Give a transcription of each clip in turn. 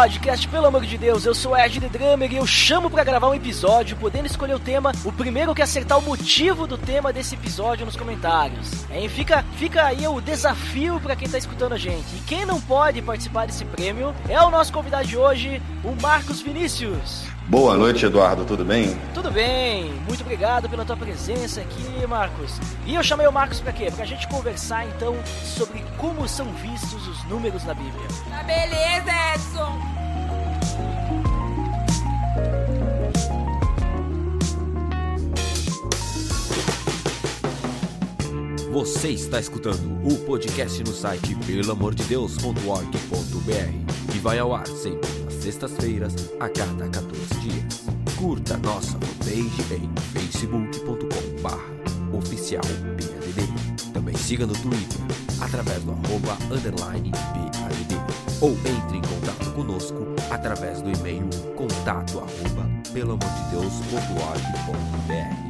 Podcast, pelo amor de Deus, eu sou Ed The Drummer e eu chamo pra gravar um episódio, podendo escolher o tema, o primeiro que acertar o motivo do tema desse episódio nos comentários. Hein? Fica, fica aí o desafio pra quem tá escutando a gente. E quem não pode participar desse prêmio é o nosso convidado de hoje, o Marcos Vinícius. Boa noite, Eduardo, tudo bem? Tudo bem, muito obrigado pela tua presença aqui, Marcos. E eu chamei o Marcos pra quê? Pra gente conversar então sobre como são vistos os números na Bíblia. Tá beleza, Edson! Você está escutando o podcast no site pelamordedeus.org.br e vai ao ar sempre sextas-feiras, a cada 14 dias. Curta nossa fanpage em facebook.com oficial PADD. Também siga no Twitter, através do arroba underline PADD. Ou entre em contato conosco através do e-mail contato arroba pelamordedeus.org.br.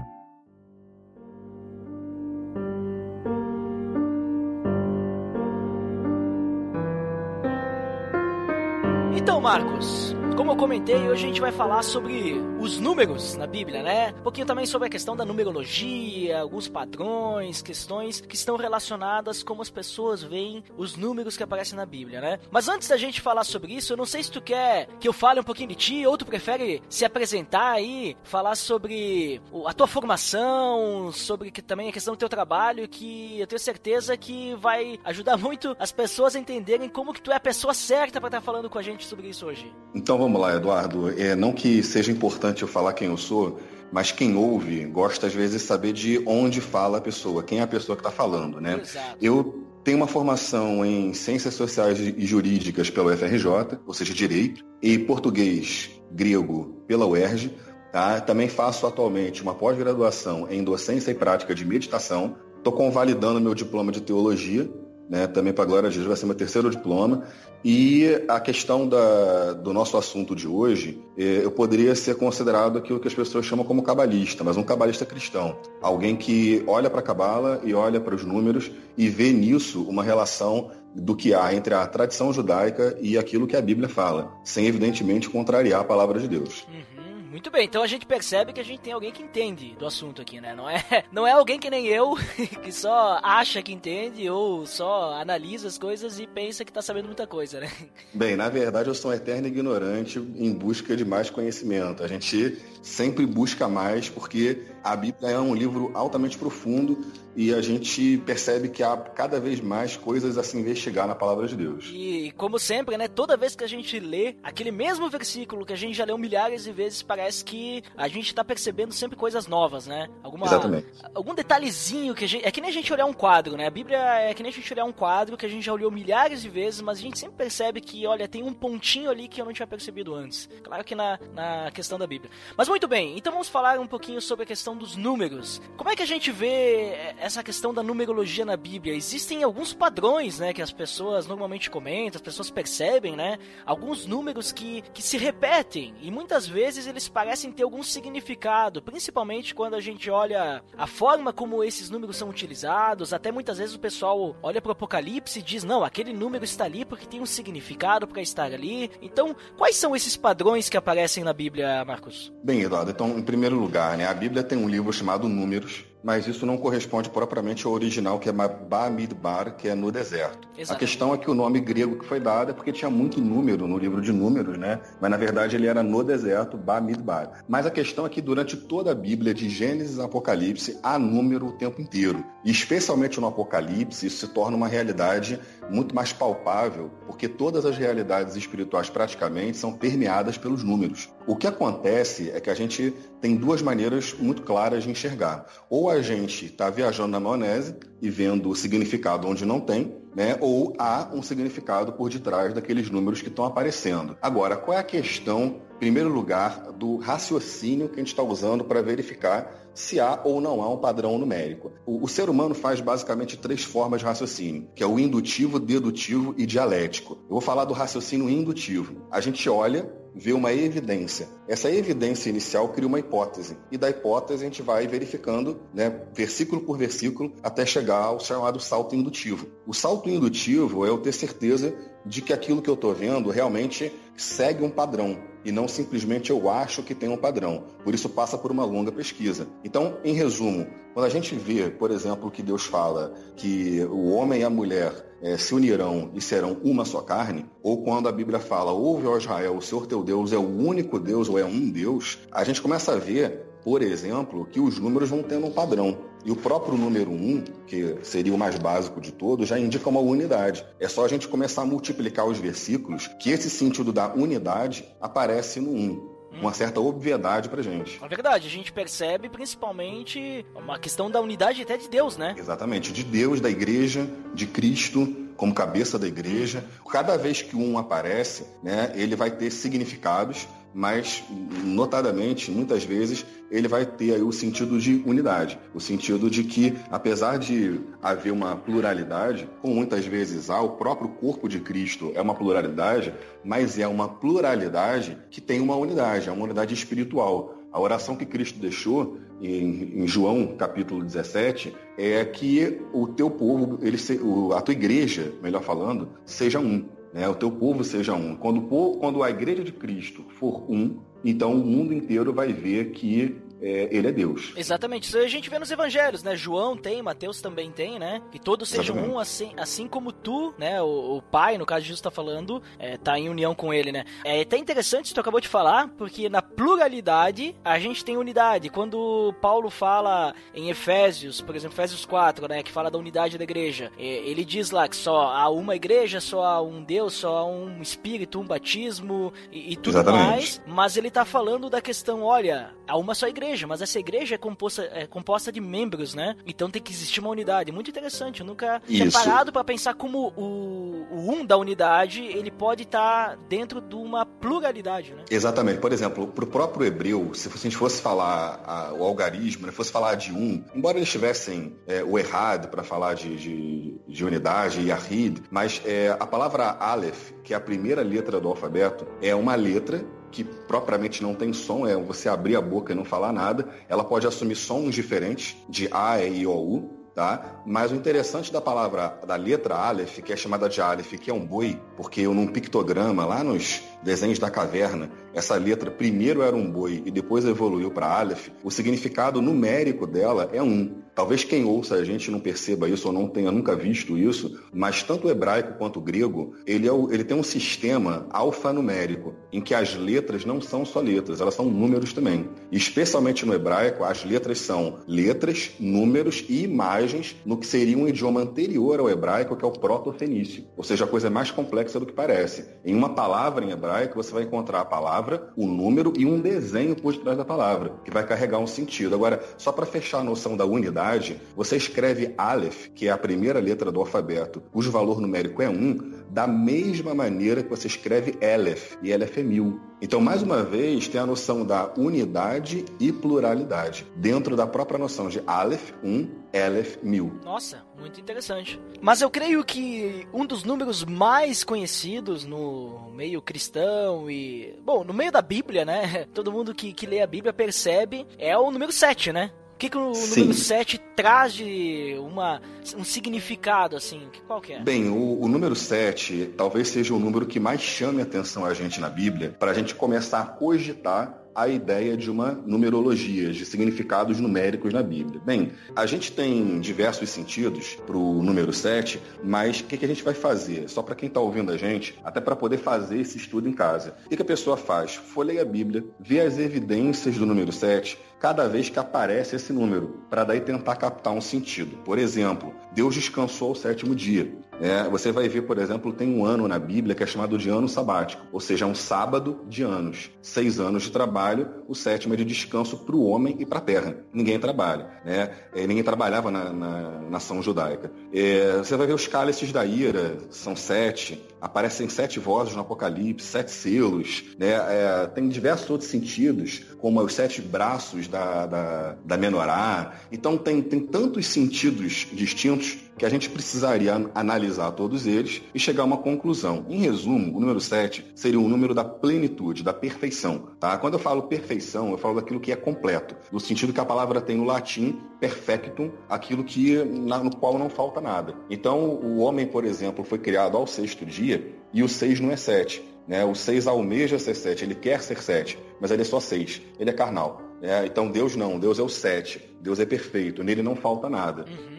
Marcos, como eu comentei, hoje a gente vai falar sobre os números na Bíblia, né? Um pouquinho também sobre a questão da numerologia, alguns padrões, questões que estão relacionadas como as pessoas veem os números que aparecem na Bíblia, né? Mas antes da gente falar sobre isso, eu não sei se tu quer que eu fale um pouquinho de ti ou tu prefere se apresentar aí, falar sobre a tua formação, sobre que, também a questão do teu trabalho, que eu tenho certeza que vai ajudar muito as pessoas a entenderem como que tu é a pessoa certa para estar falando com a gente sobre isso hoje. Então vamos lá, Eduardo. É, não que seja importante eu falar quem eu sou, mas quem ouve gosta às vezes de saber de onde fala a pessoa, quem é a pessoa que está falando, né? Exato. Eu tenho uma formação em Ciências Sociais e Jurídicas pela UFRJ, ou seja, Direito, e Português Grego pela UERJ. Tá? Também faço atualmente uma pós-graduação em Docência e Prática de Meditação. Estou convalidando meu diploma de Teologia, né? também para a Glória de Deus vai ser meu terceiro diploma. E a questão da, do nosso assunto de hoje, eh, eu poderia ser considerado aquilo que as pessoas chamam como cabalista, mas um cabalista cristão. Alguém que olha para a cabala e olha para os números e vê nisso uma relação do que há entre a tradição judaica e aquilo que a Bíblia fala, sem evidentemente contrariar a palavra de Deus. Uhum. Muito bem, então a gente percebe que a gente tem alguém que entende do assunto aqui, né? Não é, não é alguém que nem eu, que só acha que entende ou só analisa as coisas e pensa que tá sabendo muita coisa, né? Bem, na verdade eu sou um eterno ignorante em busca de mais conhecimento. A gente sempre busca mais porque a Bíblia é um livro altamente profundo e a gente percebe que há cada vez mais coisas a se investigar na palavra de Deus. E como sempre, né, toda vez que a gente lê aquele mesmo versículo que a gente já leu milhares de vezes, parece que a gente tá percebendo sempre coisas novas, né? Alguma Exatamente. algum detalhezinho que a gente é que nem a gente olhar um quadro, né? A Bíblia é que nem a gente olhar um quadro que a gente já olhou milhares de vezes, mas a gente sempre percebe que, olha, tem um pontinho ali que eu não tinha percebido antes. Claro que na, na questão da Bíblia. Mas muito bem, então vamos falar um pouquinho sobre a questão dos números. Como é que a gente vê essa questão da numerologia na Bíblia? Existem alguns padrões, né, que as pessoas normalmente comentam, as pessoas percebem, né? Alguns números que, que se repetem e muitas vezes eles parecem ter algum significado, principalmente quando a gente olha a forma como esses números são utilizados. Até muitas vezes o pessoal olha para o Apocalipse e diz: não, aquele número está ali porque tem um significado para estar ali. Então, quais são esses padrões que aparecem na Bíblia, Marcos? Bem, Eduardo, então, em primeiro lugar, né, a Bíblia tem um livro chamado Números, mas isso não corresponde propriamente ao original, que é Bamidbar, que é no deserto. Exatamente. A questão é que o nome grego que foi dado é porque tinha muito número no livro de números, né? Mas na verdade ele era no deserto, Bamidbar. Mas a questão é que durante toda a Bíblia, de Gênesis a Apocalipse, há número o tempo inteiro. E especialmente no Apocalipse, isso se torna uma realidade muito mais palpável, porque todas as realidades espirituais praticamente são permeadas pelos números. O que acontece é que a gente tem duas maneiras muito claras de enxergar. Ou a gente está viajando na maionese e vendo o significado onde não tem, né? ou há um significado por detrás daqueles números que estão aparecendo. Agora, qual é a questão em primeiro lugar, do raciocínio que a gente está usando para verificar se há ou não há um padrão numérico. O, o, ser humano faz basicamente três formas de raciocínio, que é o indutivo, dedutivo e dialético. Eu vou falar do raciocínio indutivo. A gente olha vê uma evidência. Essa evidência inicial cria uma hipótese. E da hipótese a gente vai verificando, né, versículo por versículo, até chegar ao chamado salto indutivo. O salto indutivo é eu ter certeza de que aquilo que eu estou vendo realmente segue um padrão e não simplesmente eu acho que tem um padrão. Por isso passa por uma longa pesquisa. Então, em resumo, quando a gente vê, por exemplo, que Deus fala que o homem e a mulher é, se unirão e serão uma só carne, ou quando a Bíblia fala, ouve, ó Israel, o Senhor teu Deus é o único Deus ou é um Deus, a gente começa a ver, por exemplo, que os números vão tendo um padrão. E o próprio número 1, um, que seria o mais básico de todos, já indica uma unidade. É só a gente começar a multiplicar os versículos que esse sentido da unidade aparece no 1. Um uma certa obviedade pra gente. É verdade, a gente percebe principalmente uma questão da unidade até de Deus, né? Exatamente, de Deus, da igreja, de Cristo como cabeça da igreja. Cada vez que um aparece, né, ele vai ter significados mas notadamente, muitas vezes, ele vai ter aí o sentido de unidade, o sentido de que, apesar de haver uma pluralidade, como muitas vezes há, o próprio corpo de Cristo é uma pluralidade, mas é uma pluralidade que tem uma unidade, é uma unidade espiritual. A oração que Cristo deixou em, em, João capítulo 17 é que o teu povo, ele, a tua igreja, melhor falando, seja um né? o teu povo seja um. Quando, quando a igreja de Cristo for um, então o mundo inteiro vai ver que é, ele é Deus. Exatamente. Isso a gente vê nos evangelhos, né? João tem, Mateus também tem, né? Que todos sejam Exatamente. um, assim, assim como tu, né? O, o pai, no caso de Jesus está falando, é, tá em união com ele, né? É até interessante isso que tu acabou de falar, porque na pluralidade a gente tem unidade. Quando Paulo fala em Efésios, por exemplo, Efésios 4, né? Que fala da unidade da igreja, é, ele diz lá que só há uma igreja, só há um Deus, só há um espírito, um batismo e, e tudo Exatamente. mais. Mas ele tá falando da questão, olha, há uma só igreja mas essa igreja é composta, é composta de membros, né? Então tem que existir uma unidade. Muito interessante. Eu nunca Isso. tinha parado para pensar como o, o, um da unidade ele pode estar tá dentro de uma pluralidade, né? Exatamente. Por exemplo, para o próprio hebreu, se a gente fosse falar a, o algarismo, né, fosse falar de um, embora eles tivessem é, o errado para falar de, de, de, unidade e ahid, mas é, a palavra aleph, que é a primeira letra do alfabeto, é uma letra que propriamente não tem som, é você abrir a boca e não falar nada, ela pode assumir sons diferentes, de A, E, I, O, U, tá? Mas o interessante da palavra, da letra Aleph, que é chamada de Aleph, que é um boi, porque num pictograma, lá nos desenhos da caverna, essa letra primeiro era um boi e depois evoluiu para Aleph, o significado numérico dela é um. Talvez quem ouça a gente não perceba isso ou não tenha nunca visto isso, mas tanto o hebraico quanto o grego, ele, é o, ele tem um sistema alfanumérico, em que as letras não são só letras, elas são números também. E especialmente no hebraico, as letras são letras, números e imagens no que seria um idioma anterior ao hebraico, que é o proto-fenício. Ou seja, a coisa é mais complexa do que parece. Em uma palavra em hebraico, você vai encontrar a palavra, o número e um desenho por trás da palavra, que vai carregar um sentido. Agora, só para fechar a noção da unidade, você escreve Aleph, que é a primeira letra do alfabeto, cujo valor numérico é 1, da mesma maneira que você escreve Aleph, e Aleph é mil. Então, mais uma vez, tem a noção da unidade e pluralidade, dentro da própria noção de Aleph, 1, Aleph, mil. Nossa, muito interessante. Mas eu creio que um dos números mais conhecidos no meio cristão e. Bom, no meio da Bíblia, né? Todo mundo que, que lê a Bíblia percebe, é o número 7, né? O que, que o Sim. número 7 traz de uma, um significado, assim? Qual que é? Bem, o, o número 7 talvez seja o número que mais chame a atenção a gente na Bíblia, para a gente começar a cogitar a ideia de uma numerologia, de significados numéricos na Bíblia. Bem, a gente tem diversos sentidos para o número 7, mas o que, que, a gente vai fazer? Só para quem está ouvindo a gente, até para poder fazer esse estudo em casa. O que, que a pessoa faz? Folheia a Bíblia, vê as evidências do número 7, cada vez que aparece esse número, para daí tentar captar um sentido. Por exemplo, Deus descansou ao sétimo dia. Né? Você vai ver, por exemplo, tem um ano na Bíblia que é chamado de ano sabático, ou seja, um sábado de anos. Seis anos de trabalho, o sétimo é de descanso para o homem e para a terra. Ninguém trabalha. Né? É, ninguém trabalhava na, na nação judaica. É, você vai ver os cálices da ira, são sete. Aparecem sete vozes no Apocalipse, sete selos. Né? É, tem diversos outros sentidos, como os sete braços da, da, da menorá. Então tem, tem tantos sentidos distintos que a gente precisaria analisar todos eles e chegar a uma conclusão. Em resumo, o número 7 seria um número da plenitude, da perfeição. Tá? Quando eu falo perfeição, eu falo daquilo que é completo, no sentido que a palavra tem no latim perfectum, aquilo que no qual não falta nada. Então, o homem, por exemplo, foi criado ao sexto dia e o 6 não é 7. Né? O 6 almeja ser 7, ele quer ser 7, mas ele é só 6, ele é carnal. Né? Então Deus não, Deus é o 7, Deus é perfeito, nele não falta nada. Uhum.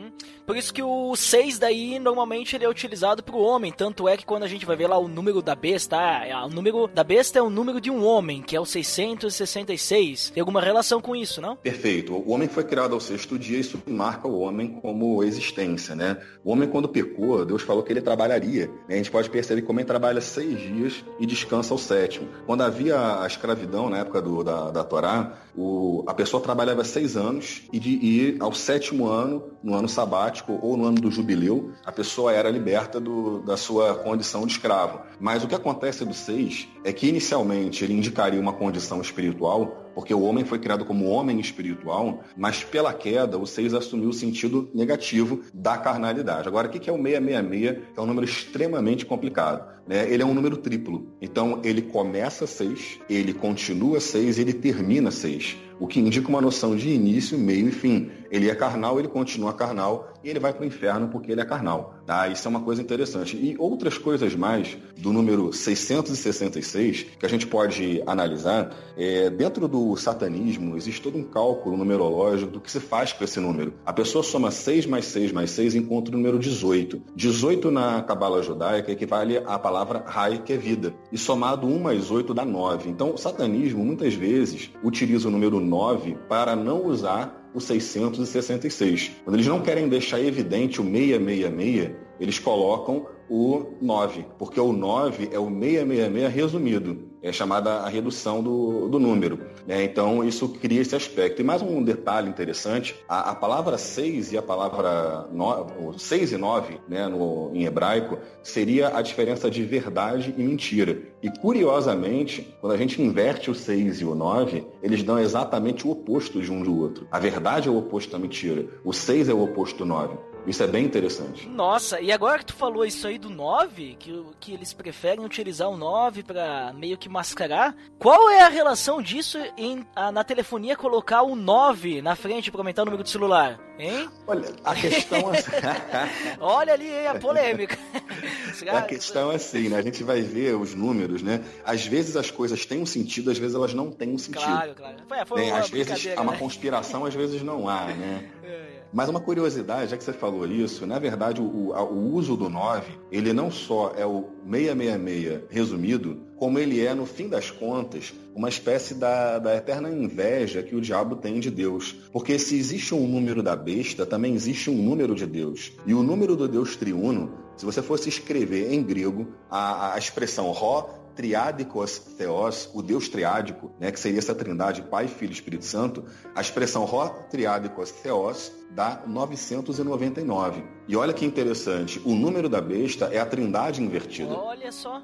Por isso que o 6 daí normalmente ele é utilizado para o homem, tanto é que quando a gente vai ver lá o número da besta, ah, o número da besta é o número de um homem, que é o 666. Tem alguma relação com isso, não? Perfeito. O homem foi criado ao sexto dia, isso marca o homem como existência, né? O homem quando pecou, Deus falou que ele trabalharia. Né? A gente pode perceber que o homem trabalha seis dias e descansa ao sétimo. Quando havia a escravidão na época do, da, da Torá, o, a pessoa trabalhava seis anos e, de, e ao sétimo ano, no ano sabático, ou no ano do jubileu, a pessoa era liberta do, da sua condição de escravo. Mas o que acontece do 6 é que inicialmente ele indicaria uma condição espiritual, porque o homem foi criado como homem espiritual, mas pela queda o 6 assumiu o sentido negativo da carnalidade. Agora, o que é o 666? Que é um número extremamente complicado. Né? Ele é um número triplo. Então, ele começa 6, ele continua 6 e ele termina 6 o que indica uma noção de início, meio e fim. Ele é carnal, ele continua carnal e ele vai para o inferno porque ele é carnal. Tá? Isso é uma coisa interessante. E outras coisas mais do número 666 que a gente pode analisar, é, dentro do satanismo existe todo um cálculo numerológico do que se faz com esse número. A pessoa soma 6 mais 6 mais 6 e encontra o número 18. 18 na cabala judaica equivale à palavra Rai, que é vida. E somado 1 mais 8 dá 9. Então o satanismo muitas vezes utiliza o número 9 para não usar o 666. Quando eles não querem deixar evidente o 666, eles colocam o 9, porque o 9 é o 666 resumido é chamada a redução do, do número. Né? Então, isso cria esse aspecto. E mais um detalhe interessante, a, a palavra 6 e a palavra 6 e 9, né, em hebraico, seria a diferença de verdade e mentira. E, curiosamente, quando a gente inverte o 6 e o 9, eles dão exatamente o oposto de um do outro. A verdade é o oposto da mentira. O 6 é o oposto do 9. Isso é bem interessante. Nossa, e agora que tu falou isso aí do 9, que, que eles preferem utilizar o 9 para meio que mascarar, qual é a relação disso em a, na telefonia colocar o 9 na frente para aumentar o número de celular? Hein? Olha, a questão é... Olha ali hein, a polêmica. a questão é assim, né? A gente vai ver os números, né? Às vezes as coisas têm um sentido, às vezes elas não têm um sentido. Claro, claro. Foi, foi né? Às vezes há uma né? conspiração, às vezes não há, né? É, é. Mas uma curiosidade, já que você falou isso, na verdade o, o uso do 9, ele não só é o 666 resumido, como ele é, no fim das contas, uma espécie da, da eterna inveja que o diabo tem de Deus. Porque se existe um número da besta, também existe um número de Deus. E o número do Deus triuno, se você fosse escrever em grego a, a expressão Ró triádicos theos, o Deus triádico, né, que seria essa trindade Pai, Filho e Espírito Santo, a expressão Ró triádicos theos dá 999. E olha que interessante, o número da besta é a trindade invertida. Olha só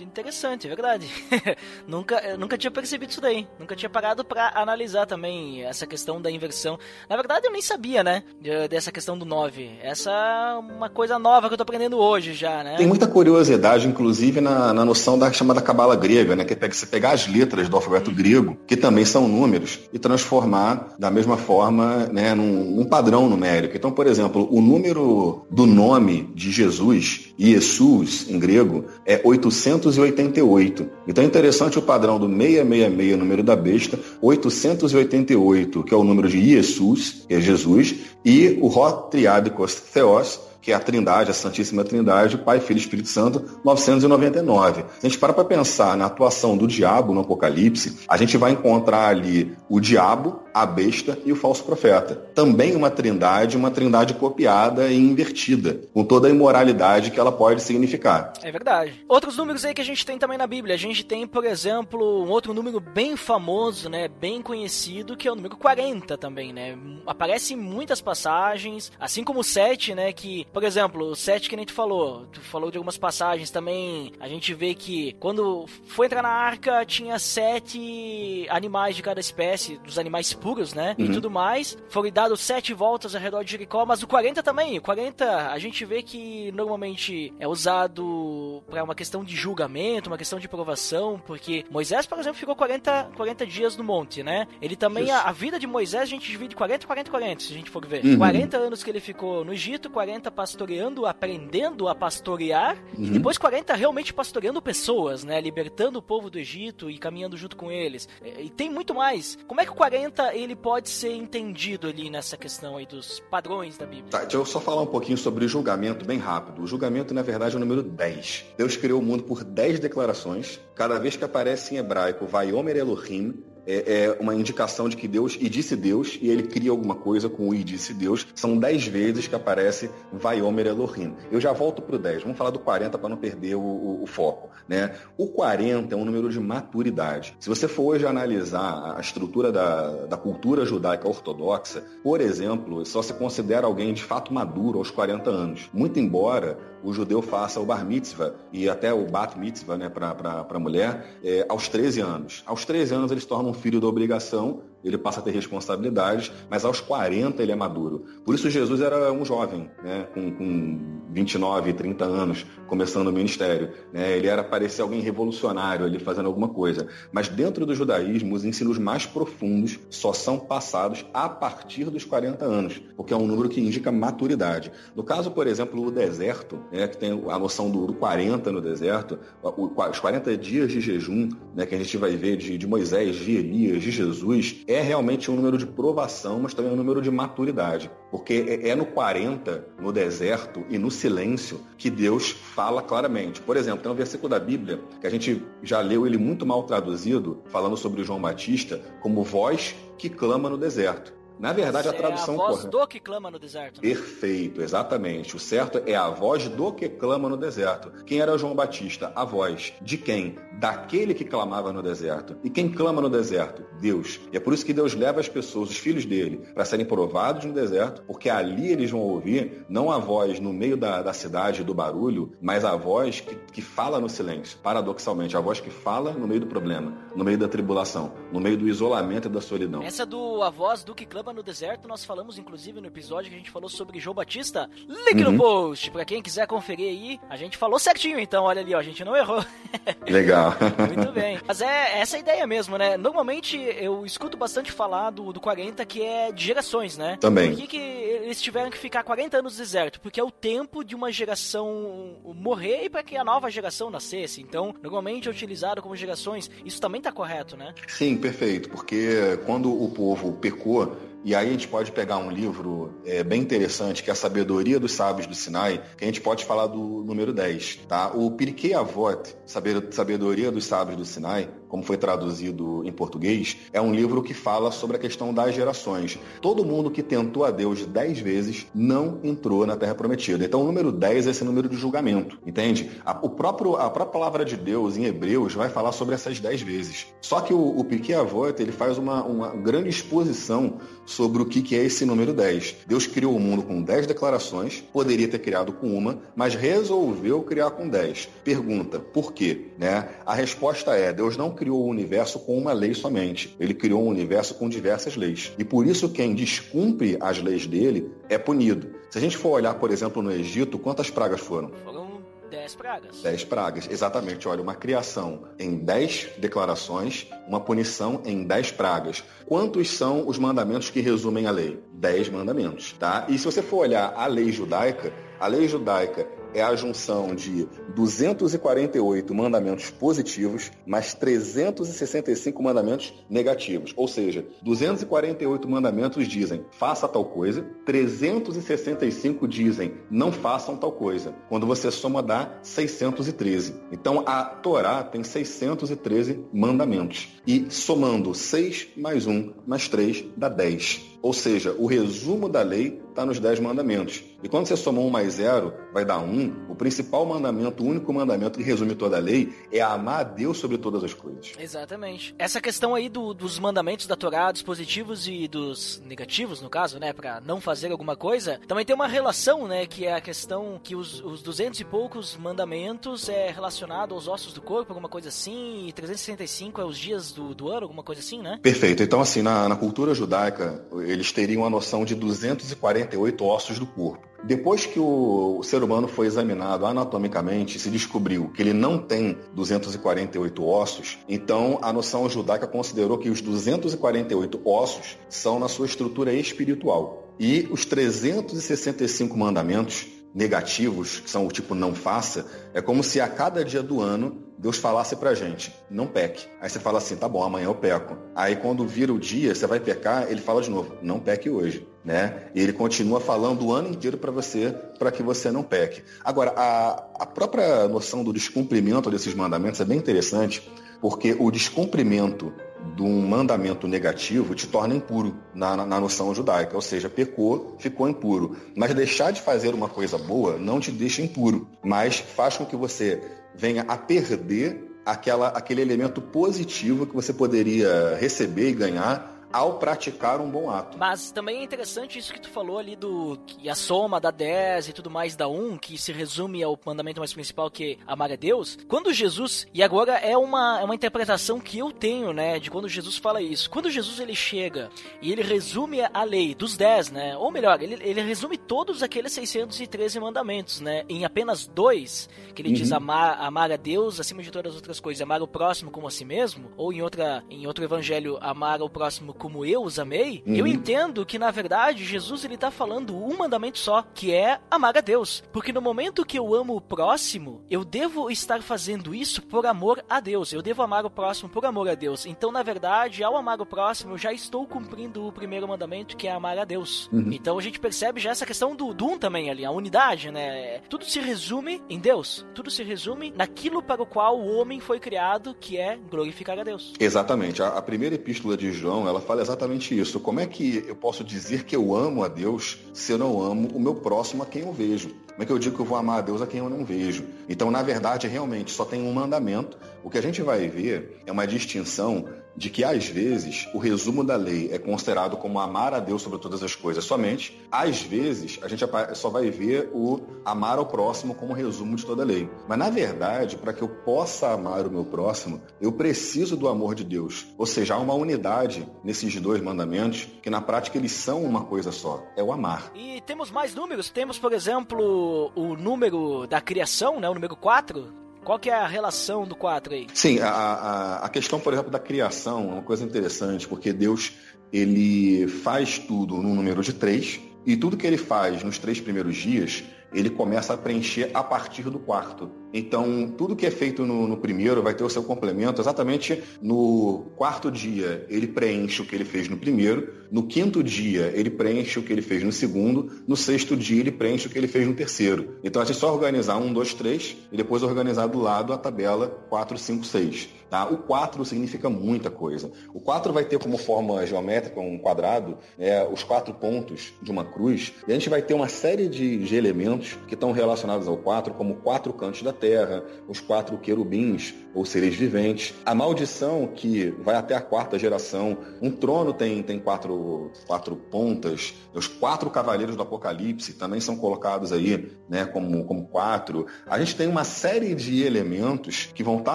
muito interessante, é verdade. nunca, nunca tinha percebido isso daí. Nunca tinha parado para analisar também essa questão da inversão. Na verdade, eu nem sabia, né? Dessa questão do 9. Essa é uma coisa nova que eu tô aprendendo hoje já, né? Tem muita curiosidade, inclusive, na, na noção da chamada cabala grega, né? Que é você pegar as letras do alfabeto hum. grego, que também são números, e transformar da mesma forma, né, num, num padrão numérico. Então, por exemplo, o número do nome de Jesus, Jesus em grego, é 800 888. Então é interessante o padrão do 666, número da besta, 888, que é o número de Jesus, que é Jesus, e o Ró Triádicos Theos, que é a Trindade, a Santíssima Trindade, Pai, Filho e Espírito Santo, 999. Se a gente para para pensar na atuação do diabo no Apocalipse, a gente vai encontrar ali o diabo, a besta e o falso profeta. Também uma trindade, uma trindade copiada e invertida, com toda a imoralidade que ela pode significar. É verdade. Outros números aí que a gente tem também na Bíblia. A gente tem, por exemplo, um outro número bem famoso, né, bem conhecido, que é o número 40 também, né? Aparece em muitas passagens, assim como o 7, né, que, por exemplo, o 7 que nem tu falou, tu falou de algumas passagens também, a gente vê que quando foi entrar na arca tinha sete animais de cada espécie, dos animais puros, né? Uhum. E tudo mais. Foram dados sete voltas ao redor de Jericó, mas o 40 também. O 40 a gente vê que normalmente é usado para uma questão de julgamento, uma questão de provação, porque Moisés, por exemplo, ficou 40, 40 dias no monte, né? Ele também, a, a, vida de Moisés a gente divide 40, 40, 40, se a gente for ver. Uhum. 40 anos que ele ficou no Egito, 40 pastoreando, aprendendo a pastorear, uhum. e depois 40 realmente pastoreando pessoas, né? Libertando o povo do Egito e caminhando junto com eles. E, tem muito mais. Como é que o 40 ele pode ser entendido ali nessa questão aí dos padrões da Bíblia? Tá, deixa eu só falar um pouquinho sobre o julgamento bem rápido. O julgamento, na verdade, é o número 10. Deus criou o mundo por 10 declarações. Cada vez que aparece em hebraico, vai Omer Elohim, é, é, uma indicação de que Deus, e disse Deus, e ele cria alguma coisa com o e disse Deus. São dez vezes que aparece Vaiomer Elohim. Eu já volto para o 10, vamos falar do 40 para não perder o, o, o, foco. Né? O 40 é um número de maturidade. Se você for hoje analisar a estrutura da, da cultura judaica ortodoxa, por exemplo, só se considera alguém de fato maduro aos 40 anos. Muito embora o judeu faça o bar mitzvah e até o bat mitzvah né, para a mulher é, aos 13 anos. Aos 13 anos ele se torna um filho da obrigação ele passa a ter responsabilidades, mas aos 40 ele é maduro. Por isso Jesus era um jovem, né, com, com 29, 30 anos, começando o ministério. Né? Ele era parecer alguém revolucionário, ali fazendo alguma coisa. Mas dentro do judaísmo, os ensinos mais profundos só são passados a partir dos 40 anos, porque é um número que indica maturidade. No caso, por exemplo, o deserto, né, que tem a noção do, do 40 no deserto, os 40 dias de jejum, né, que a gente vai ver de, de Moisés, de Elias, de Jesus, é realmente um número de provação, mas também um número de maturidade. Porque é, é no 40, no deserto e no silêncio que Deus fala claramente. Por exemplo, tem um versículo da Bíblia que a gente já leu ele muito mal traduzido, falando sobre João Batista, como voz que clama no deserto. Na verdade, a tradução é a voz correta. do que clama no deserto. Né? Perfeito, exatamente. O certo é a voz do que clama no deserto. Quem era João Batista? A voz de quem? Daquele que clamava no deserto. E quem clama no deserto? Deus. E é por isso que Deus leva as pessoas, os filhos dele, para serem provados no deserto, porque ali eles vão ouvir não a voz no meio da, da cidade, do barulho, mas a voz que, que fala no silêncio. Paradoxalmente, a voz que fala no meio do problema, no meio da tribulação, no meio do isolamento e da solidão. Essa do a voz do que clama no Deserto, nós falamos inclusive no episódio que a gente falou sobre João Batista. Link uhum. no post, pra quem quiser conferir aí. A gente falou certinho, então, olha ali, ó, a gente não errou. Legal. Muito bem. Mas é essa a ideia mesmo, né? Normalmente eu escuto bastante falar do, do 40 que é de gerações, né? Também. Por que, que eles tiveram que ficar 40 anos no deserto? Porque é o tempo de uma geração morrer e para que a nova geração nascesse. Então, normalmente é utilizado como gerações. Isso também tá correto, né? Sim, perfeito. Porque quando o povo pecou, e aí a gente pode pegar um livro é, bem interessante, que é a Sabedoria dos Sábios do Sinai, que a gente pode falar do número 10. Tá? O Pirkei Avot, Sabedoria dos Sábios do Sinai, como foi traduzido em português, é um livro que fala sobre a questão das gerações. Todo mundo que tentou a Deus dez vezes não entrou na Terra Prometida. Então o número 10 é esse número de julgamento, entende? A, o próprio, a própria palavra de Deus em Hebreus vai falar sobre essas dez vezes. Só que o, o Pirkei Avot, ele faz uma, uma grande exposição sobre o que, que é esse número 10. Deus criou o mundo com 10 declarações, poderia ter criado com uma, mas resolveu criar com 10. Pergunta, por quê? Né? A resposta é, Deus não criou o universo com uma lei somente. Ele criou um universo com diversas leis. E por isso quem descumpre as leis dele é punido. Se a gente for olhar, por exemplo, no Egito, quantas pragas foram? Foram dez pragas. Dez pragas, exatamente. Olha, uma criação em dez declarações, uma punição em dez pragas. Quantos são os mandamentos que resumem a lei? Dez mandamentos, tá? E se você for olhar a lei judaica, a lei judaica é a junção de 248 mandamentos positivos mais 365 mandamentos negativos. Ou seja, 248 mandamentos dizem faça tal coisa, 365 dizem não façam tal coisa. Quando você soma dá 613. Então a Torá tem 613 mandamentos. E somando 6 mais 1 mais 3 dá 10. Ou seja, o resumo da lei está nos dez mandamentos. E quando você soma um mais zero, vai dar um. O principal mandamento, o único mandamento que resume toda a lei é amar a Deus sobre todas as coisas. Exatamente. Essa questão aí do, dos mandamentos da Torá, dos positivos e dos negativos, no caso, né, para não fazer alguma coisa, também tem uma relação, né, que é a questão que os, os 200 e poucos mandamentos é relacionado aos ossos do corpo, alguma coisa assim, e 365 é os dias do, do ano, alguma coisa assim, né? Perfeito. Então, assim, na, na cultura judaica, eles teriam a noção de 248 ossos do corpo. Depois que o ser humano foi examinado anatomicamente, se descobriu que ele não tem 248 ossos, então a noção judaica considerou que os 248 ossos são na sua estrutura espiritual. E os 365 mandamentos negativos, que são o tipo não faça, é como se a cada dia do ano Deus falasse pra gente, não peque. Aí você fala assim, tá bom, amanhã eu peco. Aí quando vira o dia, você vai pecar, ele fala de novo, não peque hoje, né? E ele continua falando o ano inteiro para você, para que você não peque. Agora, a, a própria noção do descumprimento desses mandamentos é bem interessante, porque o descumprimento de um mandamento negativo te torna impuro na, na, na, noção judaica, ou seja, pecou, ficou impuro. Mas deixar de fazer uma coisa boa não te deixa impuro, mas faz com que você venha a perder aquela, aquele elemento positivo que você poderia receber e ganhar ao praticar um bom ato. Mas também é interessante isso que tu falou ali do que a soma da 10 e tudo mais da 1, que se resume ao mandamento mais principal que é amar a Deus. Quando Jesus, e agora é uma, é uma interpretação que eu tenho, né, de quando Jesus fala isso. Quando Jesus ele chega e ele resume a lei dos 10, né, ou melhor, ele, ele resume todos aqueles 613 mandamentos, né, em apenas dois, que ele uhum. diz amar, amar a Deus acima de todas as outras coisas, amar o próximo como a si mesmo, ou em outra em outro evangelho amar o próximo como eu os amei, uhum. eu entendo que na verdade Jesus ele tá falando um mandamento só, que é amar a Deus. Porque no momento que eu amo o próximo, eu devo estar fazendo isso por amor a Deus. Eu devo amar o próximo por amor a Deus. Então, na verdade, ao amar o próximo, eu já estou cumprindo o primeiro mandamento, que é amar a Deus. Uhum. Então a gente percebe já essa questão do, do um também ali, a unidade, né? Tudo se resume em Deus. Tudo se resume naquilo para o qual o homem foi criado, que é glorificar a Deus. Exatamente. A, a primeira epístola de João, ela fala exatamente isso. Como é que eu posso dizer que eu amo a Deus se eu não amo o meu próximo a quem eu vejo? Como é que eu digo que eu vou amar a Deus a quem eu não vejo? Então, na verdade, realmente só tem um mandamento. O que a gente vai ver é uma distinção de que às vezes o resumo da lei é considerado como amar a Deus sobre todas as coisas somente, às vezes a gente só vai ver o amar ao próximo como resumo de toda a lei. Mas na verdade, para que eu possa amar o meu próximo, eu preciso do amor de Deus. Ou seja, há uma unidade nesses dois mandamentos que na prática eles são uma coisa só, é o amar. E temos mais números, temos por exemplo o número da criação, né, o número 4, qual que é a relação do 4 aí? Sim, a, a, a, questão, por exemplo, da criação é uma coisa interessante, porque Deus ele faz tudo no número de três, e tudo que ele faz nos três primeiros dias, ele começa a preencher a partir do quarto. Então, tudo que é feito no, no, primeiro vai ter o seu complemento exatamente no quarto dia, ele preenche o que ele fez no primeiro, no quinto dia, ele preenche o que ele fez no segundo, no sexto dia, ele preenche o que ele fez no terceiro. Então, a gente só organizar um, dois, três, e depois organizar do lado a tabela 4, 5, 6. Tá? O 4 significa muita coisa. O 4 vai ter como forma geométrica um quadrado, é, os quatro pontos de uma cruz, e a gente vai ter uma série de, de elementos que estão relacionados ao 4, como quatro cantos da terra, os quatro querubins, ou seres viventes. A maldição que vai até a quarta geração. Um trono tem, tem quatro, quatro pontas. Os quatro cavaleiros do Apocalipse também são colocados aí né, como, como quatro. A gente tem uma série de elementos que vão estar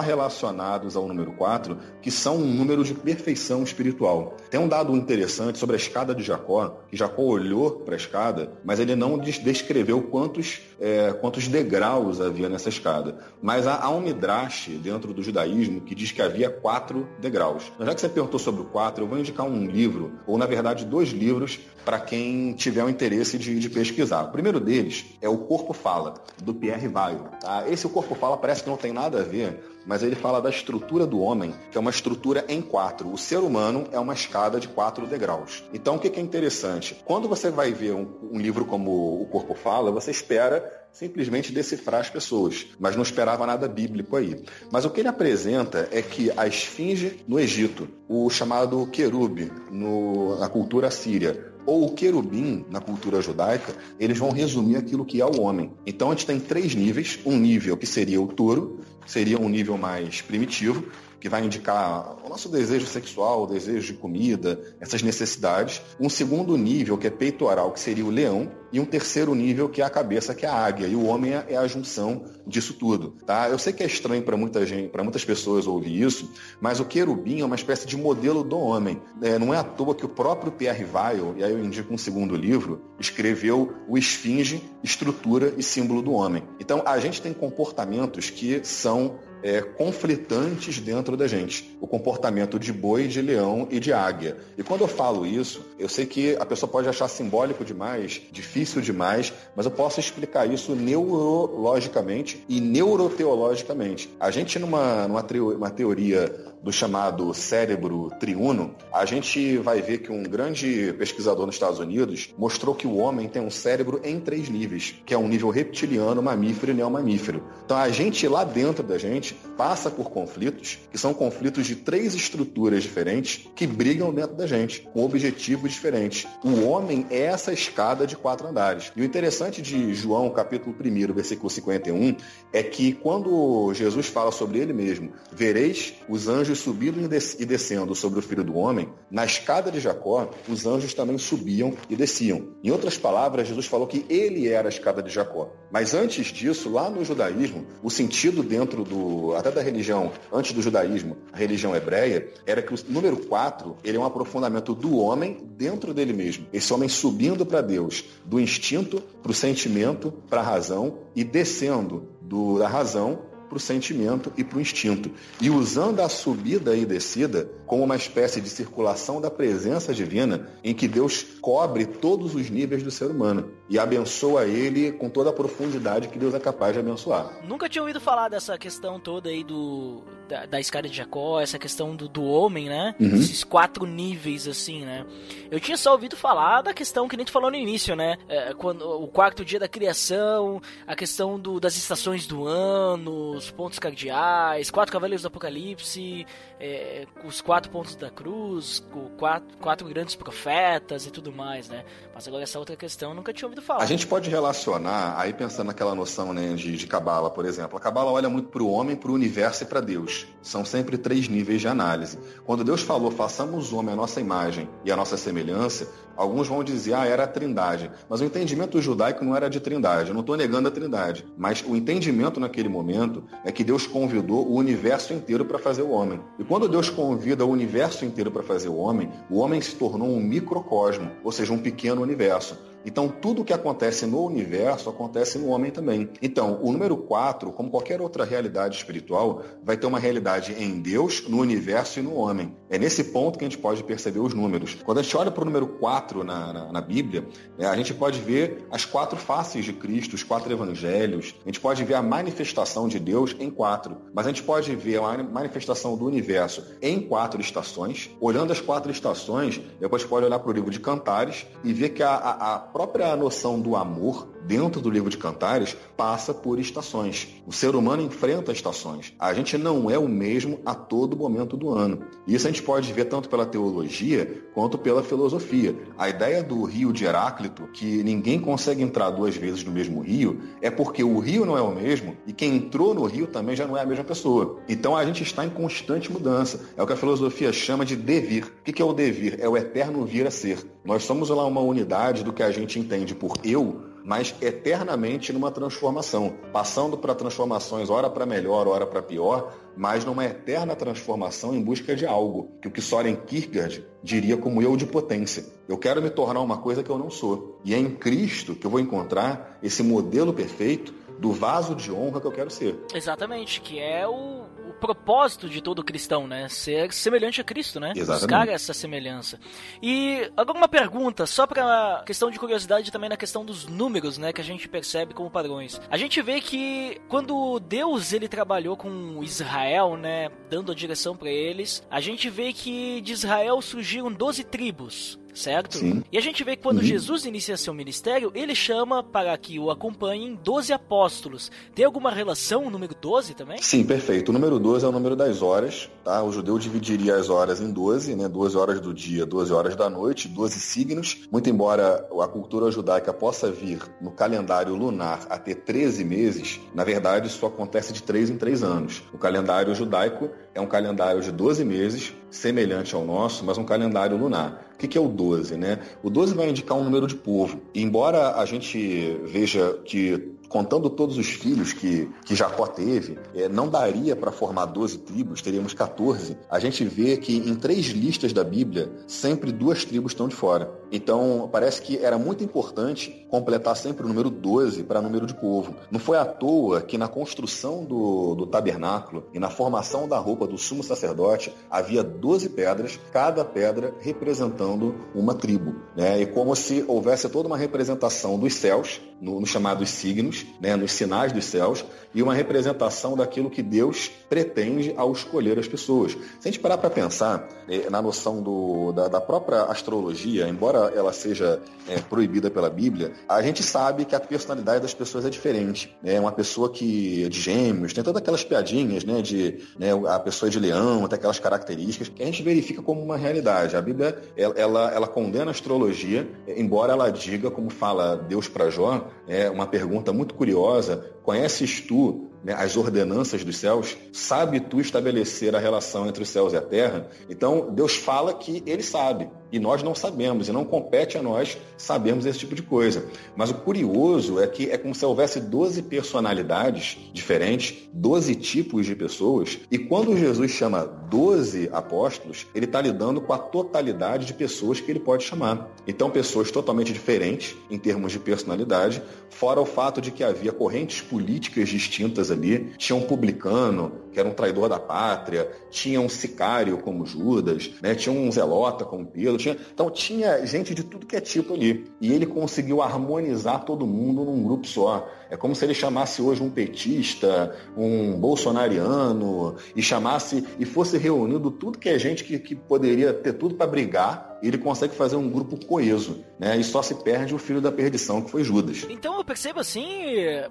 relacionados ao número 4, que são um número de perfeição espiritual. Tem um dado interessante sobre a escada de Jacó, que Jacó olhou para a escada, mas ele não descreveu quantos, é, quantos degraus havia nessa escada. Mas há, há um midrash dentro do judaísmo que diz que havia quatro degraus. Já que você perguntou sobre o quatro, eu vou indicar um livro, ou na verdade dois livros, para quem tiver o interesse de, de, pesquisar. O primeiro deles é O Corpo Fala, do Pierre Weil. Tá? Esse O Corpo Fala parece que não tem nada a ver mas ele fala da estrutura do homem, que é uma estrutura em quatro. O ser humano é uma escada de quatro degraus. Então, o que é interessante? Quando você vai ver um, um livro como O Corpo Fala, você espera simplesmente decifrar as pessoas, mas não esperava nada bíblico aí. Mas o que ele apresenta é que a esfinge no Egito, o chamado querube no, na cultura síria, ou o querubim na cultura judaica, eles vão resumir aquilo que é o homem. Então a gente tem três níveis, um nível que seria o touro, seria um nível mais primitivo, que vai indicar o nosso desejo sexual, o desejo de comida, essas necessidades. Um segundo nível, que é peitoral, que seria o leão. E um terceiro nível, que é a cabeça, que é a águia. E o homem é a junção disso tudo. Tá? Eu sei que é estranho para muita gente, para muitas pessoas ouvir isso, mas o querubim é uma espécie de modelo do homem. É, não é à toa que o próprio Pierre Weil, e aí eu indico um segundo livro, escreveu o esfinge, estrutura e símbolo do homem. Então a gente tem comportamentos que são é, conflitantes dentro da gente. O comportamento de boi, de leão e de águia. E quando eu falo isso, eu sei que a pessoa pode achar simbólico demais, difícil demais, mas eu posso explicar isso neurologicamente e neuroteologicamente. A gente, numa, numa uma teoria do chamado cérebro triuno, a gente vai ver que um grande pesquisador nos Estados Unidos mostrou que o homem tem um cérebro em três níveis, que é um nível reptiliano, mamífero e neomamífero. Então a gente lá dentro da gente passa por conflitos, que são conflitos de três estruturas diferentes que brigam dentro da gente, com objetivos diferentes. O homem é essa escada de quatro andares. E o interessante de João, capítulo 1, versículo 51, é que quando Jesus fala sobre ele mesmo, vereis os anjos subindo e descendo sobre o filho do homem, na escada de Jacó, os anjos também subiam e desciam. Em outras palavras, Jesus falou que ele era a escada de Jacó. Mas antes disso, lá no judaísmo, o sentido dentro do, até da religião, antes do judaísmo, a religião hebreia, era que o número 4, ele é um aprofundamento do homem dentro dele mesmo. Esse homem subindo para Deus, do instinto para o sentimento, para a razão, e descendo do, da razão para o sentimento e para o instinto. E usando a subida e descida como uma espécie de circulação da presença divina em que Deus cobre todos os níveis do ser humano e abençoa ele com toda a profundidade que Deus é capaz de abençoar. Nunca tinha ouvido falar dessa questão toda aí do da, da escada de Jacó, essa questão do, do homem, né? Uhum. Esses quatro níveis assim, né? Eu tinha só ouvido falar da questão que nem tu falou no início, né? É, quando o quarto dia da criação, a questão do, das estações do ano, os pontos cardeais, quatro cavaleiros do Apocalipse, é, os quatro pontos da cruz, quatro, quatro grandes profetas e tudo mais, né? Mas agora essa outra questão eu nunca tinha ouvido falar. A gente pode relacionar, aí pensando naquela noção né, de Cabala, por exemplo. A Cabala olha muito para o homem, para o universo e para Deus. São sempre três níveis de análise. Quando Deus falou, façamos o homem a nossa imagem e a nossa semelhança, Alguns vão dizer, ah, era a trindade. Mas o entendimento judaico não era de trindade. Eu não estou negando a trindade. Mas o entendimento naquele momento é que Deus convidou o universo inteiro para fazer o homem. E quando Deus convida o universo inteiro para fazer o homem, o homem se tornou um microcosmo, ou seja, um pequeno universo. Então, tudo que acontece no universo acontece no homem também. Então, o número 4, como qualquer outra realidade espiritual, vai ter uma realidade em Deus, no universo e no homem. É nesse ponto que a gente pode perceber os números. Quando a gente olha para o número 4 na, na, na Bíblia, é, a gente pode ver as quatro faces de Cristo, os quatro evangelhos, a gente pode ver a manifestação de Deus em quatro, mas a gente pode ver a manifestação do universo em quatro estações. Olhando as quatro estações, depois pode olhar para o livro de Cantares e ver que a, a, a própria noção do amor dentro do livro de Cantares, passa por estações. O ser humano enfrenta estações. A gente não é o mesmo a todo momento do ano. Isso a gente pode ver tanto pela teologia quanto pela filosofia. A ideia do rio de Heráclito, que ninguém consegue entrar duas vezes no mesmo rio, é porque o rio não é o mesmo e quem entrou no rio também já não é a mesma pessoa. Então a gente está em constante mudança. É o que a filosofia chama de devir. O que é o devir? É o eterno vir a ser. Nós somos lá uma unidade do que a gente entende por eu, mas eternamente numa transformação, passando para transformações, ora para melhor, ora para pior, mas numa eterna transformação em busca de algo, que o que Soren Kierkegaard diria como eu de potência. Eu quero me tornar uma coisa que eu não sou. E é em Cristo que eu vou encontrar esse modelo perfeito do vaso de honra que eu quero ser. Exatamente, que é o, o propósito de todo cristão, né? Ser semelhante a Cristo, né? Exatamente. Buscar essa semelhança. E agora uma pergunta, só para questão de curiosidade também na questão dos números, né? Que a gente percebe como padrões. A gente vê que quando Deus ele trabalhou com Israel, né? Dando a direção para eles, a gente vê que de Israel surgiram 12 tribos certo? Sim. E a gente vê que quando Uhum. Jesus inicia seu ministério, ele chama para que o acompanhem 12 apóstolos. Tem alguma relação o número 12 também? Sim, perfeito. O número 12 é o número das horas, tá? O judeu dividiria as horas em 12, né? 12 horas do dia, 12 horas da noite, 12 signos. Muito embora a cultura judaica possa vir no calendário lunar a ter 13 meses, na verdade isso acontece de 3 em 3 anos. O calendário judaico é um calendário de 12 meses, semelhante ao nosso, mas um calendário lunar. O que é o 12, né? O 12 vai indicar um número de povo. E embora a gente veja que contando todos os filhos que, que Jacó teve, eh, não daria para formar 12 tribos, teríamos 14. A gente vê que em três listas da Bíblia, sempre duas tribos estão de fora. Então, parece que era muito importante completar sempre o número 12 para número de povo. Não foi à toa que na construção do, do tabernáculo e na formação da roupa do sumo sacerdote havia 12 pedras, cada pedra representando uma tribo. Né? E como se houvesse toda uma representação dos céus, no, nos chamados signos, né? nos sinais dos céus, e uma representação daquilo que Deus pretende ao escolher as pessoas. Se a gente parar para pensar eh, na noção do, da, da própria astrologia, embora ela seja eh, proibida pela Bíblia, a gente sabe que a personalidade das pessoas é diferente. Né? Uma pessoa que é de gêmeos, tem todas aquelas piadinhas, né? De né, a pessoa é de leão, tem aquelas características que a gente verifica como uma realidade. A Bíblia ela, ela, ela condena a astrologia, embora ela diga, como fala Deus para Jó, é uma pergunta muito curiosa: conheces tu né, as ordenanças dos céus? Sabe tu estabelecer a relação entre os céus e a terra? Então, Deus fala que ele sabe, e nós não sabemos, e não compete a nós sabermos esse tipo de coisa. Mas o curioso é que é como se houvesse 12 personalidades diferentes, 12 tipos de pessoas, e quando Jesus chama 12 apóstolos, ele está lidando com a totalidade de pessoas que ele pode chamar. Então, pessoas totalmente diferentes em termos de personalidade, fora o fato de que havia correntes políticas distintas ali, tinha um publicano, que era um traidor da pátria, tinha um sicário como Judas, né? tinha um zelota como Pedro, tinha... então tinha gente de tudo que é tipo ali. E ele conseguiu harmonizar todo mundo num grupo só. É como se ele chamasse hoje um petista, um bolsonariano, e chamasse e fosse reunido tudo que é gente que, que poderia ter tudo para brigar, e ele consegue fazer um grupo coeso, né? E só se perde o filho da perdição, que foi Judas. Então eu percebo assim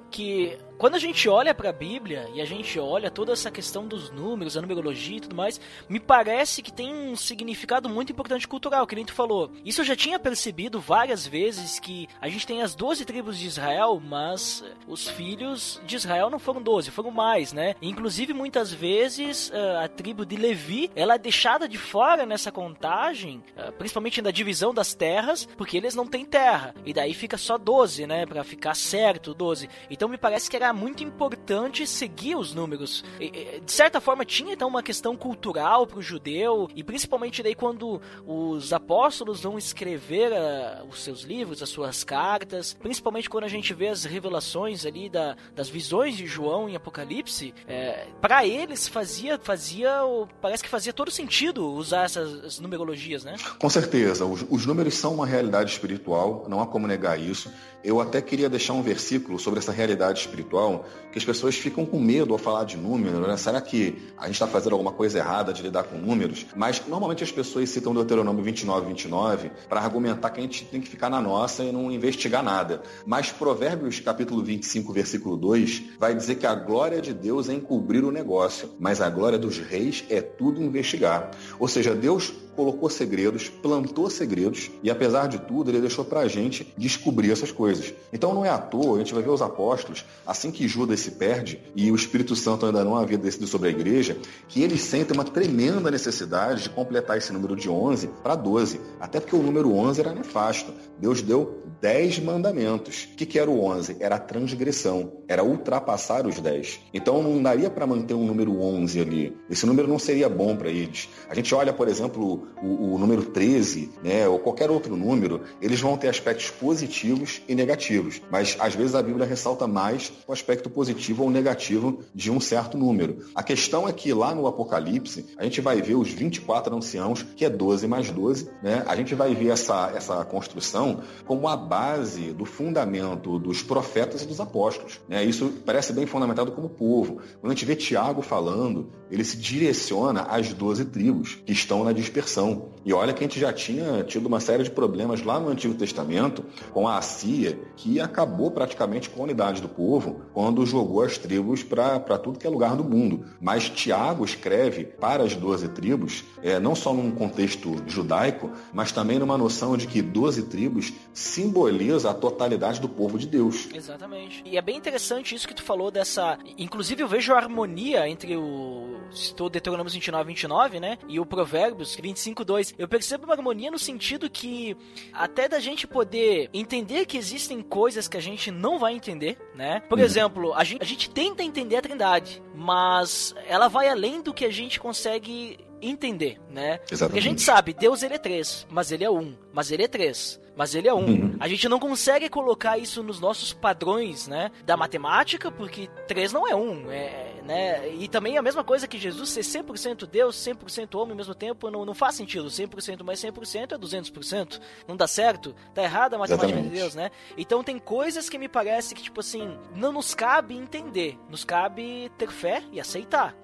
que quando a gente olha para a Bíblia e a gente olha toda essa questão dos números, a numerologia e tudo mais, me parece que tem um significado muito importante cultural, que nem tu falou. Isso eu já tinha percebido várias vezes que a gente tem as 12 tribos de Israel, mas os filhos de Israel não foram 12, foram mais, né? Inclusive muitas vezes a tribo de Levi, ela é deixada de fora nessa contagem, principalmente na divisão das terras, porque eles não têm terra. E daí fica só 12, né, para ficar certo 12. Então me parece que era muito importante seguir os números. De certa forma, tinha então uma questão cultural para o judeu, e principalmente daí quando os apóstolos vão escrever uh, os seus livros, as suas cartas, principalmente quando a gente vê as revelações ali da, das visões de João em Apocalipse, é, para eles fazia, fazia, parece que fazia todo sentido usar essas numerologias, né? Com certeza, os, os números são uma realidade espiritual, não há como negar isso. Eu até queria deixar um versículo sobre essa realidade espiritual, que as pessoas ficam com medo ao falar de números, né? Será que a gente está fazendo alguma coisa errada de lidar com números? Mas normalmente as pessoas citam Deuteronômio 29, 29 para argumentar que a gente tem que ficar na nossa e não investigar nada. Mas Provérbios capítulo 25, versículo 2, vai dizer que a glória de Deus é encobrir o negócio, mas a glória dos reis é tudo investigar. Ou seja, Deus colocou segredos, plantou segredos e, apesar de tudo, ele deixou para a gente descobrir essas coisas. Então não é à toa, a gente vai ver os apóstolos, assim que Judas se perde e o Espírito Santo ainda não havia decidido sobre a igreja, que eles sentem uma tremenda necessidade de completar esse número de 11 para 12, até porque o número 11 era nefasto. Deus deu 10 mandamentos. O que, que era o 11? Era a transgressão, era ultrapassar os 10. Então não daria para manter um número 11 ali. Esse número não seria bom para eles. A gente olha, por exemplo, o, o, número 13, né, ou qualquer outro número, eles vão ter aspectos positivos e negativos. Mas às vezes a Bíblia ressalta mais o aspecto positivo ou negativo de um certo número. A questão é que lá no Apocalipse, a gente vai ver os 24 anciãos, que é 12 mais 12, né? A gente vai ver essa, essa construção como a base do fundamento dos profetas dos apóstolos. Né? Isso parece bem fundamentado como povo. Quando a gente vê Tiago falando, ele se direciona às 12 tribos que estão na dispersão. E olha que a gente já tinha tido uma série de problemas lá no Antigo Testamento com a Assíria, que acabou praticamente com a unidade do povo quando jogou as tribos para tudo que é lugar do mundo. Mas Tiago escreve para as 12 tribos, é, não só num contexto judaico, mas também numa noção de que 12 tribos simboliza a totalidade do povo de Deus. Exatamente. E é bem interessante isso que tu falou dessa. Inclusive, eu vejo a harmonia entre o. Estou Deuteronômio 29, 29, né? E o Provérbios 25, 2. Eu percebo uma harmonia no sentido que até da gente poder entender que existem coisas que a gente não vai entender, né? Por uhum. exemplo, a gente, a gente tenta entender a Trindade, mas ela vai além do que a gente consegue entender, né? Exatamente. Porque a gente sabe, Deus ele é três, mas ele é um, mas ele é três mas ele é um. Uhum. A gente não consegue colocar isso nos nossos padrões, né, da matemática, porque 3 não é um, é, né? E também a mesma coisa que Jesus ser 100% Deus, 100% homem ao mesmo tempo, não, não faz sentido. 100% mais 100% é 200%. Não dá certo? Tá errada a matemática Exatamente. de Deus, né? Então tem coisas que me parece que, tipo assim, não nos cabe entender, nos cabe ter fé e aceitar.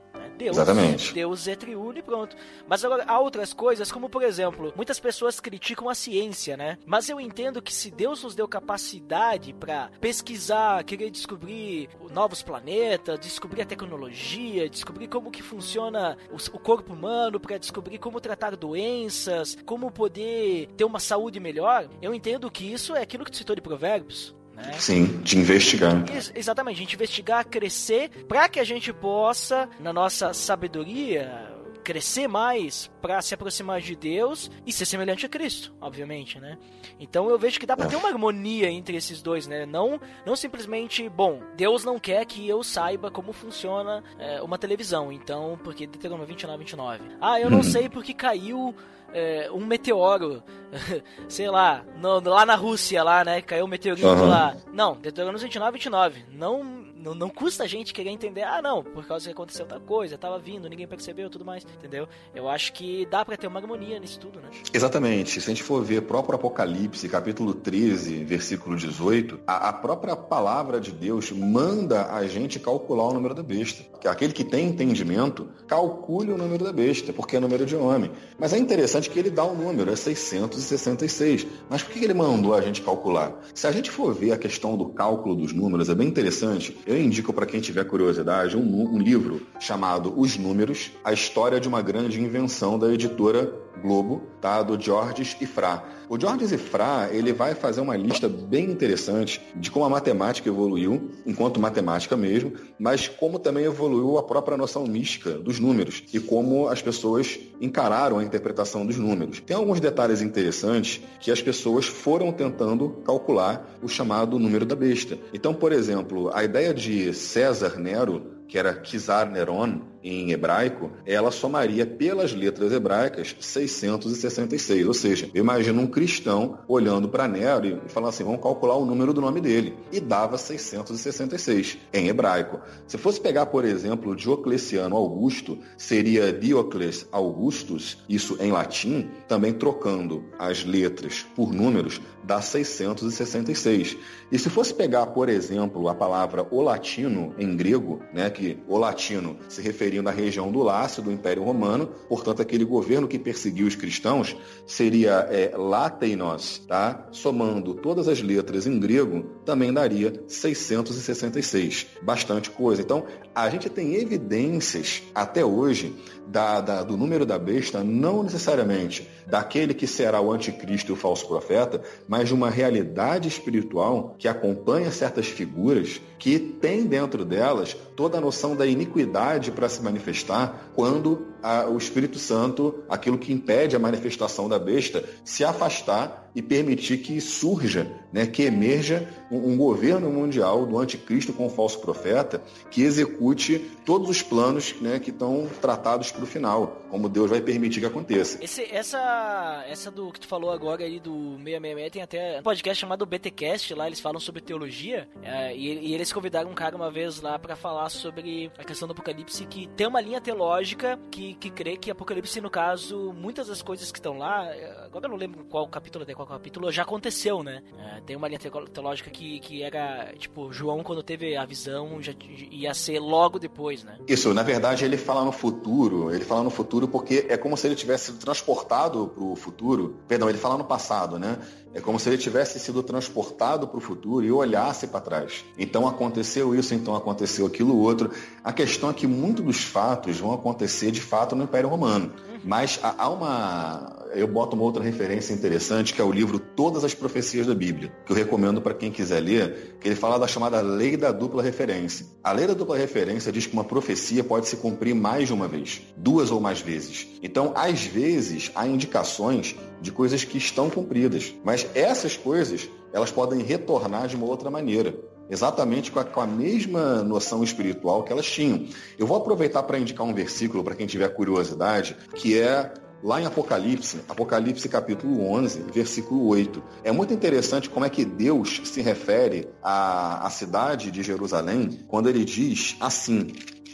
Deus. Exatamente. Deus é triuno e pronto. Mas agora, há outras coisas, como por exemplo, muitas pessoas criticam a ciência, né? Mas eu entendo que se Deus nos deu capacidade para pesquisar, querer descobrir novos planetas, descobrir a tecnologia, descobrir como que funciona o corpo humano, para descobrir como tratar doenças, como poder ter uma saúde melhor, eu entendo que isso é aquilo que tu citou de Provérbios. Né? Sim, de investigar. Ex exatamente, a gente investigar, crescer, para que a gente possa, na nossa sabedoria, crescer mais para se aproximar de Deus e ser semelhante a Cristo, obviamente, né? Então eu vejo que dá para ter uma harmonia entre esses dois, né? Não, não simplesmente, bom, Deus não quer que eu saiba como funciona é, uma televisão, então, porque Deuteronômio 29, 29. Ah, eu não uhum. sei porque caiu é, um meteoro, sei lá, no, lá na Rússia, lá, né? Caiu um meteorito uhum. lá. Não, Deuteronômio 29, 29. Não, não, não custa a gente querer entender, ah, não, por causa que aconteceu outra coisa, tava vindo, ninguém percebeu tudo mais, entendeu? Eu acho que dá para ter uma harmonia nisso tudo, né? Exatamente. Se a gente for ver próprio Apocalipse, capítulo 13, versículo 18, a, a própria palavra de Deus manda a gente calcular o número da besta. Que aquele que tem entendimento, calcule o número da besta, porque é número de homem. Mas é interessante que ele dá o um número, é 666. Mas por que ele mandou a gente calcular? Se a gente for ver a questão do cálculo dos números, é bem interessante. Eu indico para quem tiver curiosidade um, um livro chamado Os Números, a história de uma grande invenção da editora Globo, tá? Do Georges Ifrá. O Georges Ifrá, ele vai fazer uma lista bem interessante de como a matemática evoluiu, enquanto matemática mesmo, mas como também evoluiu a própria noção mística dos números e como as pessoas encararam a interpretação dos números. Tem alguns detalhes interessantes que as pessoas foram tentando calcular o chamado número da besta. Então, por exemplo, a ideia de César Nero que era Kizar Neron, em hebraico, ela somaria pelas letras hebraicas 666. Ou seja, eu imagino um cristão olhando para Nero e falando assim: vamos calcular o número do nome dele. E dava 666 em hebraico. Se fosse pegar, por exemplo, Diocleciano Augusto, seria Diocles Augustus, isso em latim, também trocando as letras por números, dá 666. E se fosse pegar, por exemplo, a palavra o latino em grego, né, que o latino se referia seriam da região do Lácio, do Império Romano, portanto, aquele governo que perseguiu os cristãos seria é, Lateinos, tá? Somando todas as letras em grego, também daria 666. Bastante coisa. Então, a gente tem evidências até hoje da, da, do número da besta, não necessariamente daquele que será o anticristo e o falso profeta, mas de uma realidade espiritual que acompanha certas figuras que tem dentro delas toda a noção da iniquidade para se manifestar quando a, o Espírito Santo, aquilo que impede a manifestação da besta, se afastar e permitir que surja, né, que emerja um, um governo mundial do anticristo com o falso profeta que execute todos os planos né, que estão tratados para o final, como Deus vai permitir que aconteça. Esse, essa, essa do que tu falou agora aí do 666 tem até um podcast chamado BTcast, lá eles falam sobre teologia, é, e, e, eles convidaram um cara uma vez lá para falar sobre a questão do Apocalipse, que tem uma linha teológica que, que crê que Apocalipse, no caso, muitas das coisas que estão lá, agora eu não lembro qual capítulo até qual capítulo, já aconteceu, né? É, tem uma linha teológica que, que era, tipo, João quando teve a visão já ia ser logo depois, né? Isso, na verdade ele fala no futuro, ele fala no futuro porque é como se ele tivesse sido transportado para o futuro, perdão, ele fala no passado, né? É como se ele tivesse sido transportado para o futuro e olhasse para trás. Então aconteceu isso, então aconteceu aquilo outro. A questão é que muitos dos fatos vão acontecer de fato no Império Romano. Mas há uma. Eu boto uma outra referência interessante, que é o livro Todas as Profecias da Bíblia, que eu recomendo para quem quiser ler, que ele fala da chamada lei da dupla referência. A lei da dupla referência diz que uma profecia pode se cumprir mais de uma vez, duas ou mais vezes. Então, às vezes, há indicações de coisas que estão cumpridas, mas essas coisas elas podem retornar de uma outra maneira exatamente com a, com a, mesma noção espiritual que elas tinham. Eu vou aproveitar para indicar um versículo para quem tiver curiosidade, que é lá em Apocalipse, Apocalipse capítulo 11, versículo 8. É muito interessante como é que Deus se refere à, à cidade de Jerusalém quando ele diz assim: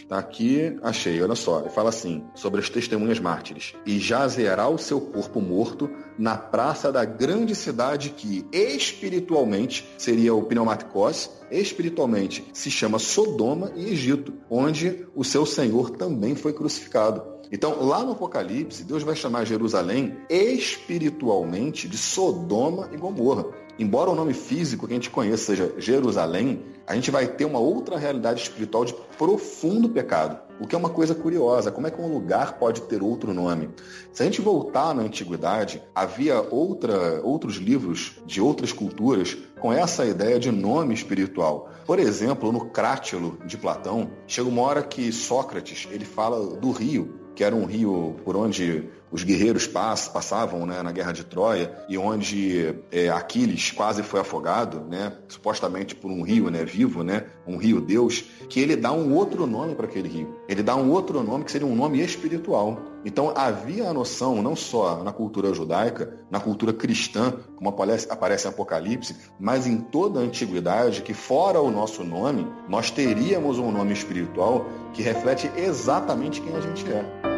Tá aqui, achei, olha só. Ele fala assim, sobre as testemunhas mártires. E jazerá o seu corpo morto na praça da grande cidade que espiritualmente seria o Pneumaticos, espiritualmente se chama Sodoma e Egito, onde o seu Senhor também foi crucificado. Então, lá no Apocalipse, Deus vai chamar Jerusalém espiritualmente de Sodoma e Gomorra. Embora o nome físico que a gente conheça seja Jerusalém, a gente vai ter uma outra realidade espiritual de profundo pecado. O que é uma coisa curiosa, como é que um lugar pode ter outro nome? Se a gente voltar na antiguidade, havia outra, outros livros de outras culturas com essa ideia de nome espiritual. Por exemplo, no Crátilo de Platão, chega uma hora que Sócrates ele fala do rio, que era um rio por onde os guerreiros pass, passavam né, na guerra de Troia e onde é, Aquiles quase foi afogado, né, supostamente por um rio né, vivo, né, um rio Deus, que ele dá um outro nome para aquele rio. Ele dá um outro nome que seria um nome espiritual. Então havia a noção, não só na cultura judaica, na cultura cristã, como aparece, aparece em Apocalipse, mas em toda a antiguidade, que fora o nosso nome, nós teríamos um nome espiritual que reflete exatamente quem a gente é.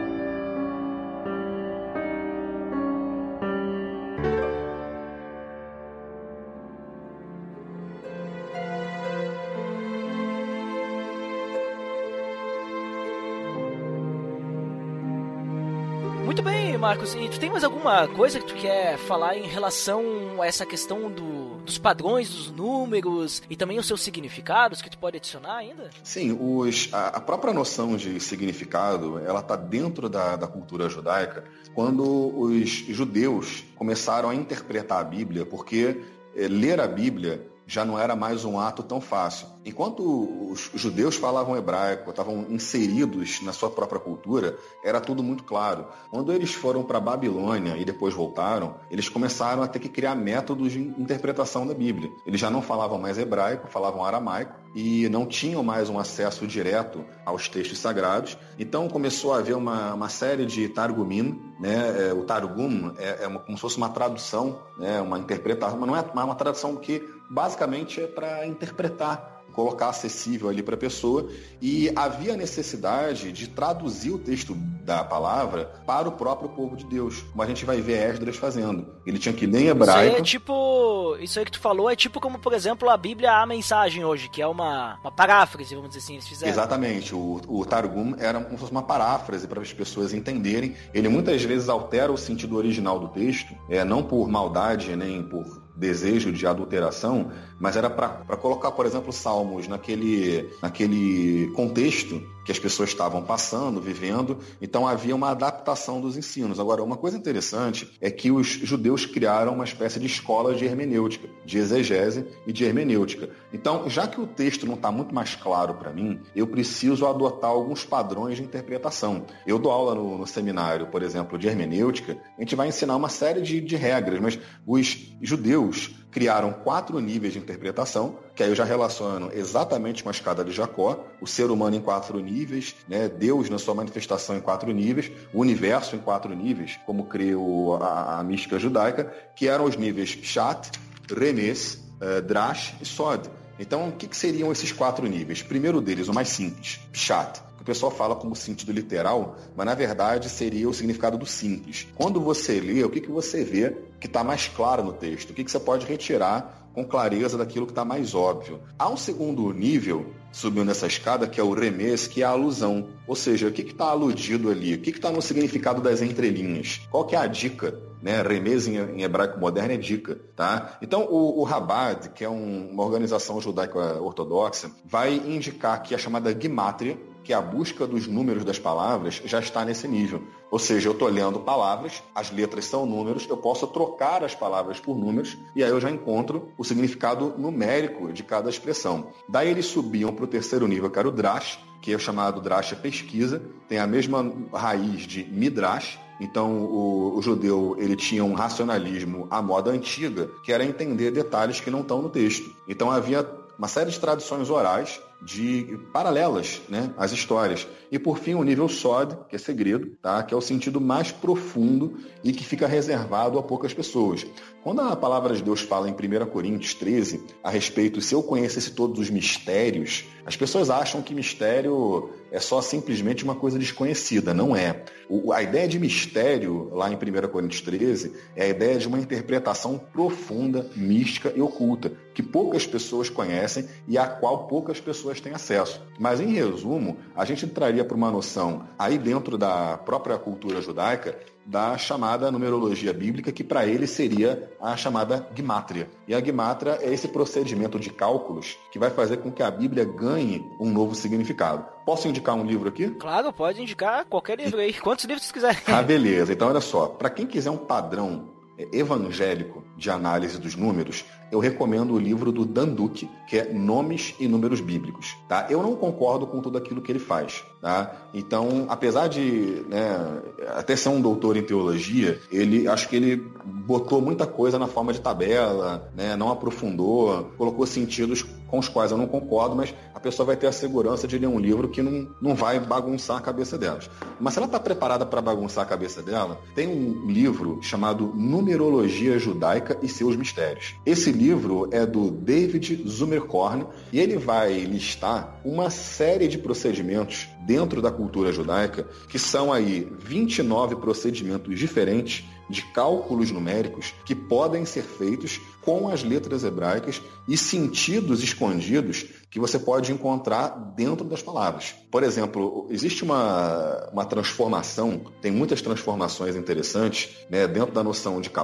Marcos, e tu tem mais alguma coisa que tu quer falar em relação a essa questão do, dos padrões, dos números e também os seus significados que tu pode adicionar ainda? Sim, os, a, a própria noção de significado, ela está dentro da, da cultura judaica quando os judeus começaram a interpretar a Bíblia, porque é, ler a Bíblia já não era mais um ato tão fácil. Enquanto os judeus falavam hebraico, estavam inseridos na sua própria cultura, era tudo muito claro. Quando eles foram para Babilônia e depois voltaram, eles começaram a ter que criar métodos de interpretação da Bíblia. Eles já não falavam mais hebraico, falavam aramaico e não tinham mais um acesso direto aos textos sagrados. Então começou a haver uma, uma série de targumim, né? É, o targum é, é uma, como se fosse uma tradução, né? uma interpretação, mas não é uma tradução que basicamente é para interpretar colocar acessível ali para a pessoa e havia necessidade de traduzir o texto da palavra para o próprio povo de Deus, como a gente vai ver Esdras fazendo. Ele tinha que ler em hebraico. Isso aí é tipo, isso aí que tu falou é tipo como, por exemplo, a Bíblia a mensagem hoje, que é uma, uma paráfrase, vamos dizer assim, eles fizeram. Exatamente, o, o Targum era como se fosse uma paráfrase para as pessoas entenderem. Ele muitas vezes altera o sentido original do texto, é, não por maldade nem por desejo de adulteração, mas era para colocar, por exemplo, Salmos naquele, naquele contexto que as pessoas estavam passando, vivendo, então havia uma adaptação dos ensinos. Agora, uma coisa interessante é que os judeus criaram uma espécie de escola de hermenêutica, de exegese e de hermenêutica. Então, já que o texto não está muito mais claro para mim, eu preciso adotar alguns padrões de interpretação. Eu dou aula no, no, seminário, por exemplo, de hermenêutica, a gente vai ensinar uma série de, de regras, mas os judeus criaram quatro níveis de interpretação, que aí eu já relaciono exatamente com a escada de Jacó, o ser humano em quatro níveis, né? Deus na sua manifestação em quatro níveis, o universo em quatro níveis, como creu a, a mística judaica, que eram os níveis Shat, Remes, uh, Drash e Sod. Então, o que, que seriam esses quatro níveis? Primeiro deles, o mais simples, Pshat que o pessoal fala como sentido literal, mas na verdade seria o significado do simples. Quando você lê, o que, que você vê que está mais claro no texto? O que, que você pode retirar com clareza daquilo que está mais óbvio? Há um segundo nível subindo nessa escada, que é o remes, que é a alusão. Ou seja, o que está aludido ali? O que está no significado das entrelinhas? Qual que é a dica? Né? Remes em, em hebraico moderno é dica. Tá? Então, o, o Rabad, que é um, uma organização judaica ortodoxa, vai indicar que a chamada Gimátria, que a busca dos números das palavras já está nesse nível. Ou seja, eu estou lendo palavras, as letras são números, eu posso trocar as palavras por números e aí eu já encontro o significado numérico de cada expressão. Daí eles subiam para o terceiro nível, que era o Drash, que é chamado Drash pesquisa, tem a mesma raiz de Midrash, então o, o, judeu ele tinha um racionalismo à moda antiga, que era entender detalhes que não estão no texto. Então havia uma série de tradições orais de paralelas né, às histórias. E por fim, o nível SOD, que é segredo, tá? que é o sentido mais profundo e que fica reservado a poucas pessoas. Quando a palavra de Deus fala em 1 Coríntios 13 a respeito se eu conhecesse todos os mistérios, as pessoas acham que mistério é só simplesmente uma coisa desconhecida. Não é. O, a ideia de mistério, lá em 1 Coríntios 13, é a ideia de uma interpretação profunda, mística e oculta, que poucas pessoas conhecem e a qual poucas pessoas têm acesso. Mas, em resumo, a gente entraria para uma noção aí dentro da própria cultura judaica da chamada numerologia bíblica, que para ele seria a chamada gimátria. E a gimátria é esse procedimento de cálculos que vai fazer com que a Bíblia ganhe um novo significado. Posso indicar um livro aqui? Claro, pode indicar qualquer livro aí, quantos livros você quiser. Ah, beleza. Então, olha só, para quem quiser um padrão é, evangélico de análise dos números, eu recomendo o livro do Dan Duque, que é Nomes e Números Bíblicos. Tá? Eu não concordo com tudo aquilo que ele faz. Tá? Então, apesar de né, até ser um doutor em teologia, ele acho que ele botou muita coisa na forma de tabela, né, não aprofundou, colocou sentidos com os quais eu não concordo, mas a pessoa vai ter a segurança de ler um livro que não, não vai bagunçar a cabeça dela. Mas se ela está preparada para bagunçar a cabeça dela, tem um livro chamado Numerologia Judaica e seus Mistérios. Esse livro é do David Zumerkorn e ele vai listar uma série de procedimentos dentro da cultura judaica que são aí 29 procedimentos diferentes de cálculos numéricos que podem ser feitos com as letras hebraicas e sentidos escondidos que você pode encontrar dentro das palavras. Por exemplo, existe uma, uma transformação, tem muitas transformações interessantes né, dentro da noção de que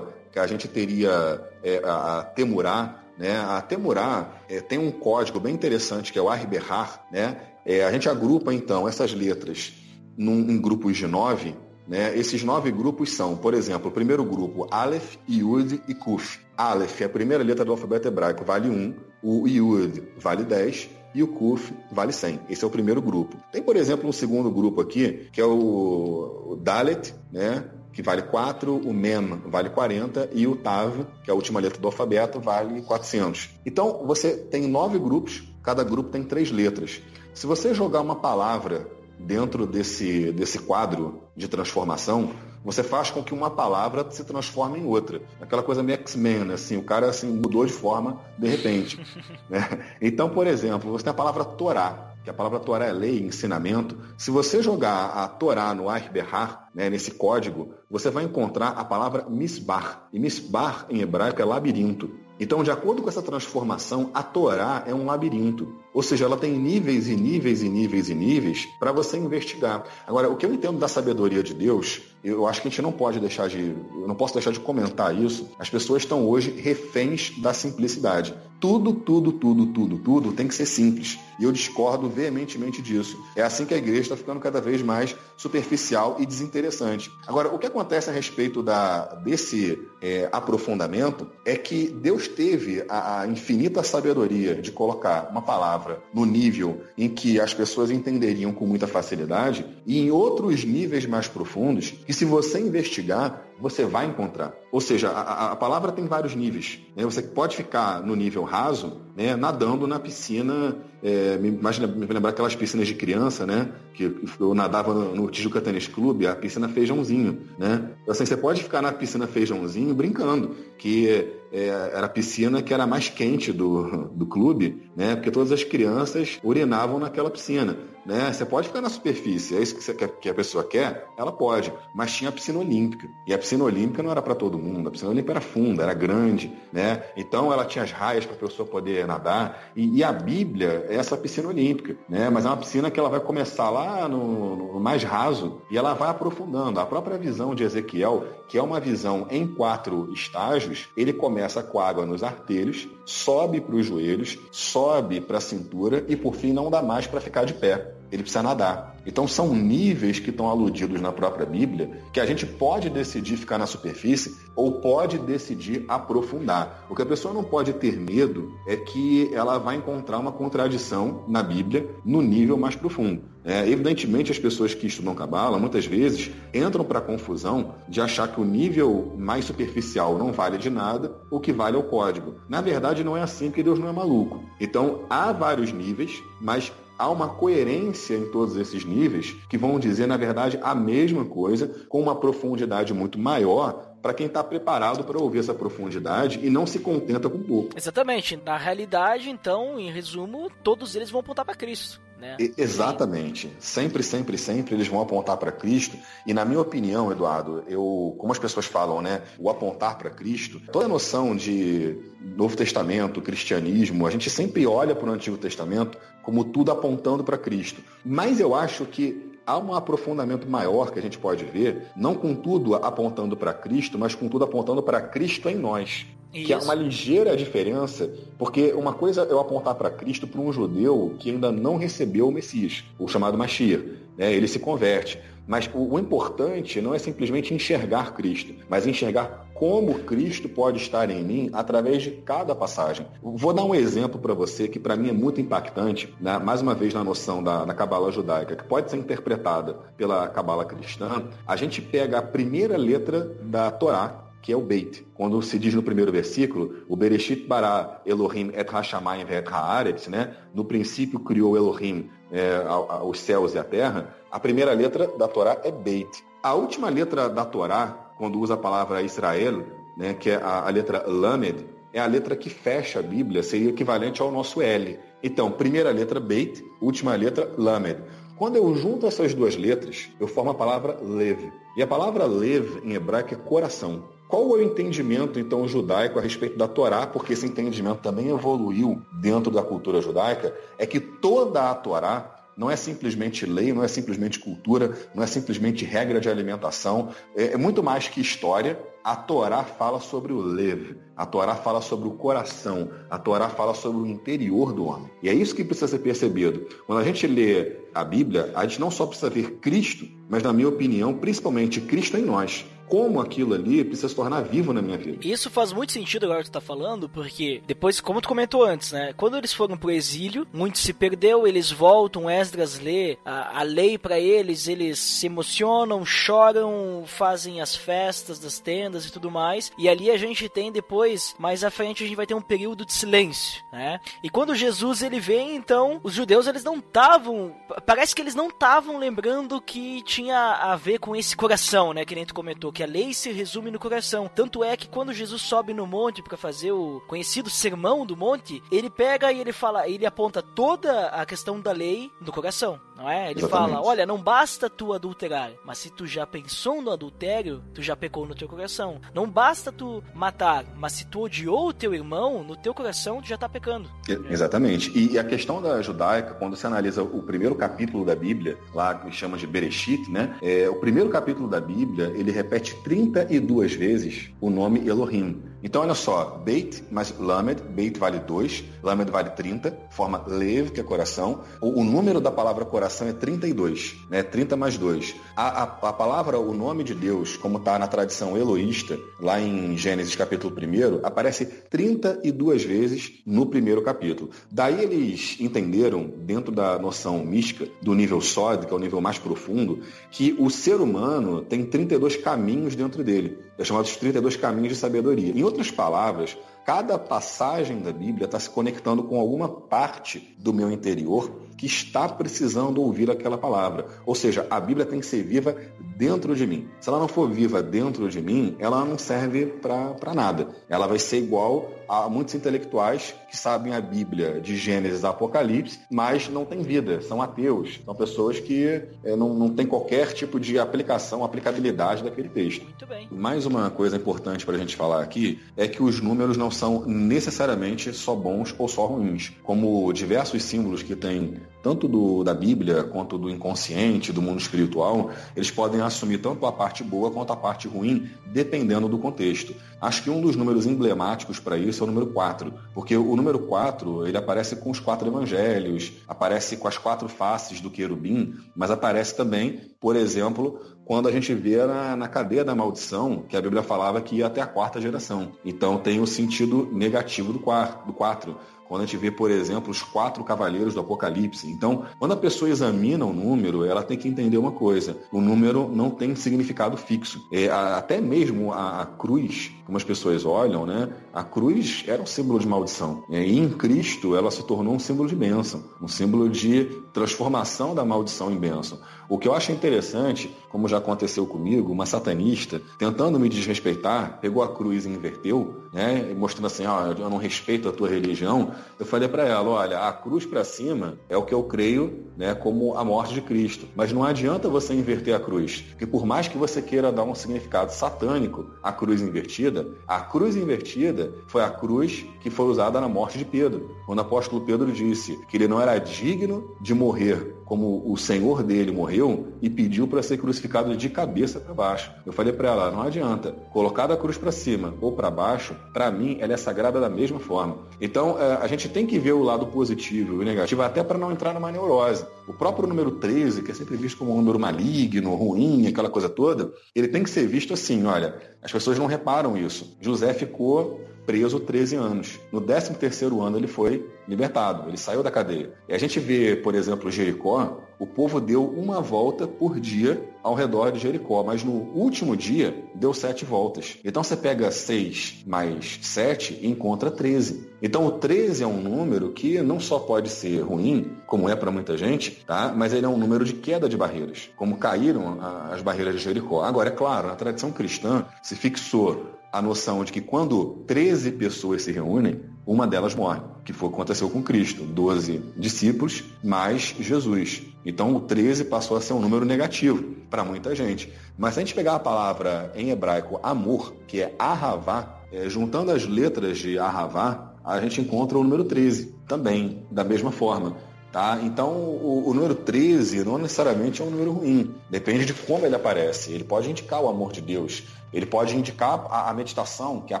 a gente teria é, a, a Temurá, né? A Temurá é, tem um código bem interessante que é o Arberar. Né? É, a gente agrupa então essas letras num, em grupos de nove. Né? Esses nove grupos são, por exemplo, o primeiro grupo, Aleph, Yud e Kuf. Aleph é a primeira letra do alfabeto hebraico, vale 1. O Yud vale 10 e o Kuf vale 100. Esse é o primeiro grupo. Tem, por exemplo, um segundo grupo aqui, que é o Dalet, né? Que vale 4, o Mem vale 40 e o Tav, que é a última letra do alfabeto, vale 400. Então, você tem nove grupos, cada grupo tem três letras. Se você jogar uma palavra dentro desse, desse quadro de transformação, você faz com que uma palavra se transforme em outra. Aquela coisa meio X-Men, assim, o cara assim, mudou de forma de repente. né? Então, por exemplo, você tem a palavra Torá, que a palavra Torá é lei, ensinamento. Se você jogar a Torá no Arberhar, né, nesse código, você vai encontrar a palavra misbar. E misbar em hebraico é labirinto. Então, de acordo com essa transformação, a Torá é um labirinto. Ou seja, ela tem níveis e níveis e níveis e níveis para você investigar. Agora, o que eu entendo da sabedoria de Deus, eu acho que a gente não pode deixar de. Eu não posso deixar de comentar isso. As pessoas estão hoje reféns da simplicidade. Tudo, tudo, tudo, tudo, tudo tem que ser simples. E eu discordo veementemente disso. É assim que a igreja está ficando cada vez mais superficial e desinteressante. Agora, o que acontece a respeito da, desse é, aprofundamento é que Deus teve a, a infinita sabedoria de colocar uma palavra no nível em que as pessoas entenderiam com muita facilidade e em outros níveis mais profundos que se você investigar, você vai encontrar. Ou seja, a, a palavra tem vários níveis. Né? Você pode ficar no nível raso, né, nadando na piscina, é, me, imagina, me lembrar aquelas piscinas de criança, né? Que eu nadava no, no Tijuca Tênis Clube, a piscina feijãozinho, né? Então, assim, você pode ficar na piscina feijãozinho brincando, que é, era a piscina que era mais quente do, do clube, né? Porque todas as crianças urinavam naquela piscina. Né? Você pode ficar na superfície, é isso que, você que a pessoa quer? Ela pode, mas tinha a piscina olímpica. E a piscina olímpica não era para todo mundo, a piscina olímpica era funda, era grande, né? Então ela tinha as raias para a pessoa poder nadar. E, e, a Bíblia é essa piscina olímpica, né? Mas é uma piscina que ela vai começar lá no, no mais raso e ela vai aprofundando. A própria visão de Ezequiel, que é uma visão em quatro estágios, ele começa com água nos artelhos, sobe para os joelhos, sobe para a cintura e por fim não dá mais para ficar de pé ele precisa nadar. Então são níveis que estão aludidos na própria Bíblia que a gente pode decidir ficar na superfície ou pode decidir aprofundar. O que a pessoa não pode ter medo é que ela vai encontrar uma contradição na Bíblia no nível mais profundo. É, evidentemente, as pessoas que estudam Cabala muitas vezes entram para a confusão de achar que o nível mais superficial não vale de nada, o que vale é o código. Na verdade, não é assim, porque Deus não é maluco. Então, há vários níveis, mas há uma coerência em todos esses níveis que vão dizer, na verdade, a mesma coisa, com uma profundidade muito maior para quem está preparado para ouvir essa profundidade e não se contenta com pouco. Exatamente. Na realidade, então, em resumo, todos eles vão apontar para Cristo. Né? Exatamente. Sempre, sempre, sempre eles vão apontar para Cristo. E na minha opinião, Eduardo, eu, como as pessoas falam, né, o apontar para Cristo, toda a noção de Novo Testamento, cristianismo, a gente sempre olha para o Antigo Testamento como tudo apontando para Cristo. Mas eu acho que há um aprofundamento maior que a gente pode ver, não com tudo apontando para Cristo, mas com tudo apontando para Cristo em nós. Isso. Que é uma ligeira diferença, porque uma coisa é eu apontar para Cristo para um judeu que ainda não recebeu o Messias, o chamado Mashiach. Né? Ele se converte. Mas o, o importante não é simplesmente enxergar Cristo, mas enxergar como Cristo pode estar em mim através de cada passagem. Vou dar um exemplo para você que para mim é muito impactante, né? mais uma vez na noção da, cabala judaica, que pode ser interpretada pela cabala cristã. A gente pega a primeira letra da Torá, que é o Beit. Quando se diz no primeiro versículo, o Bereshit bara Elohim et hashamayim et haaretz, né? No princípio criou Elohim é, os céus e a terra. A primeira letra da Torá é Beit. A última letra da Torá, quando usa a palavra Israel, né, que é a, a letra Lamed, é a letra que fecha a Bíblia, seria equivalente ao nosso L. Então, primeira letra Beit, última letra Lamed. Quando eu junto essas duas letras, eu formo a palavra Lev. E a palavra Lev em hebraico é coração. Qual é o entendimento, então, judaico a respeito da Torá? Porque esse entendimento também evoluiu dentro da cultura judaica. É que toda a Torá não é simplesmente lei, não é simplesmente cultura, não é simplesmente regra de alimentação, é, é muito mais que história. A Torá fala sobre o lev, a Torá fala sobre o coração, a Torá fala sobre o interior do homem. E é isso que precisa ser percebido. Quando a gente lê a Bíblia, a gente não só precisa ver Cristo, mas, na minha opinião, principalmente Cristo em nós. Como aquilo ali precisa se tornar vivo na minha vida. Isso faz muito sentido agora que tu tá falando, porque depois, como tu comentou antes, né? Quando eles foram pro exílio, muito se perdeu, eles voltam, Esdras lê a, a lei para eles, eles se emocionam, choram, fazem as festas das tendas e tudo mais. E ali a gente tem depois, mais à frente, a gente vai ter um período de silêncio, né? E quando Jesus ele vem, então, os judeus eles não estavam, parece que eles não estavam lembrando que tinha a ver com esse coração, né? Que nem tu comentou, que a lei se resume no coração. Tanto é que quando Jesus sobe no monte para fazer o conhecido sermão do monte, ele pega e ele fala, ele aponta toda a questão da lei no coração, não é? Ele Exatamente. fala, olha, não basta tu adulterar, mas se tu já pensou no adultério, tu já pecou no teu coração. Não basta tu matar, mas se tu odiou o teu irmão, no teu coração tu já tá pecando. Exatamente. E, a questão da judaica, quando você analisa o primeiro capítulo da Bíblia, lá que chama de Bereshit, né? É, o primeiro capítulo da Bíblia, ele repete 32 vezes o nome Elohim. Então, olha só, Beit mais Lamed, Beit vale 2, Lamed vale 30, forma Lev, que é coração. O, o número da palavra coração é 32, né? 30 mais 2. A, a, a palavra, o nome de Deus, como está na tradição eloísta, lá em Gênesis capítulo 1, aparece 32 vezes no primeiro capítulo. Daí eles entenderam, dentro da noção mística, do nível sódio, que é o nível mais profundo, que o ser humano tem 32 caminhos dentro dele. É chamado de 32 caminhos de sabedoria. Em outras palavras, cada passagem da Bíblia está se conectando com alguma parte do meu interior que está precisando ouvir aquela palavra. Ou seja, a Bíblia tem que ser viva dentro de mim. Se ela não for viva dentro de mim, ela não serve para nada. Ela vai ser igual a muitos intelectuais que sabem a Bíblia de Gênesis a Apocalipse, mas não têm vida, são ateus. São pessoas que é, não, não têm qualquer tipo de aplicação, aplicabilidade daquele texto. Muito bem. Mais uma coisa importante para a gente falar aqui é que os números não são necessariamente só bons ou só ruins. Como diversos símbolos que tem tanto do, da Bíblia quanto do inconsciente, do mundo espiritual, eles podem assumir tanto a parte boa quanto a parte ruim, dependendo do contexto. Acho que um dos números emblemáticos para isso é o número 4, porque o número 4 ele aparece com os quatro evangelhos, aparece com as quatro faces do querubim, mas aparece também, por exemplo, quando a gente vê na, na cadeia da maldição, que a Bíblia falava que ia até a quarta geração. Então tem o sentido negativo do 4. Do quatro quando a gente vê, por exemplo, os quatro cavaleiros do Apocalipse. Então, quando a pessoa examina o número, ela tem que entender uma coisa: o número não tem significado fixo. É, a, até mesmo a, a, cruz, como as pessoas olham, né? A cruz era um símbolo de maldição. É, e em Cristo, ela se tornou um símbolo de bênção, um símbolo de transformação da maldição em bênção. O que eu acho interessante, como já aconteceu comigo, uma satanista, tentando me desrespeitar, pegou a cruz e inverteu, né, mostrando assim, ó, eu não respeito a tua religião. Eu falei para ela, olha, a cruz para cima é o que eu creio, né, como a morte de Cristo. Mas não adianta você inverter a cruz, porque por mais que você queira dar um significado satânico à cruz invertida, a cruz invertida foi a cruz que foi usada na morte de Pedro, quando o apóstolo Pedro disse que ele não era digno de morrer como o Senhor dele morreu e pediu para ser crucificado de cabeça para baixo. Eu falei para ela, não adianta, colocar a cruz para cima ou para baixo, para mim ela é sagrada da mesma forma. Então a gente tem que ver o lado positivo e negativo até para não entrar numa neurose. O próprio número 13, que é sempre visto como um número maligno, ruim, aquela coisa toda, ele tem que ser visto assim, olha, as pessoas não reparam isso. José ficou preso 13 anos. No 13º ano ele foi libertado, ele saiu da cadeia. E a gente vê, por exemplo, Jericó, o povo deu uma volta por dia ao redor de Jericó, mas no último dia deu sete voltas. Então você pega 6 mais 7 e encontra 13. Então o 13 é um número que não só pode ser ruim, como é para muita gente, tá? mas ele é um número de queda de barreiras, como caíram as barreiras de Jericó. Agora, é claro, na tradição cristã se fixou a noção de que quando 13 pessoas se reúnem, uma delas morre, que foi o que aconteceu com Cristo, 12 discípulos mais Jesus. Então o 13 passou a ser um número negativo para muita gente. Mas se a gente pegar a palavra em hebraico amor, que é ahavá, é, juntando as letras de ahavá, a gente encontra o número 13 também, da mesma forma. Tá? Então, o, o, número 13 não necessariamente é um número ruim. Depende de como ele aparece. Ele pode indicar o amor de Deus. Ele pode indicar a, a meditação, que é a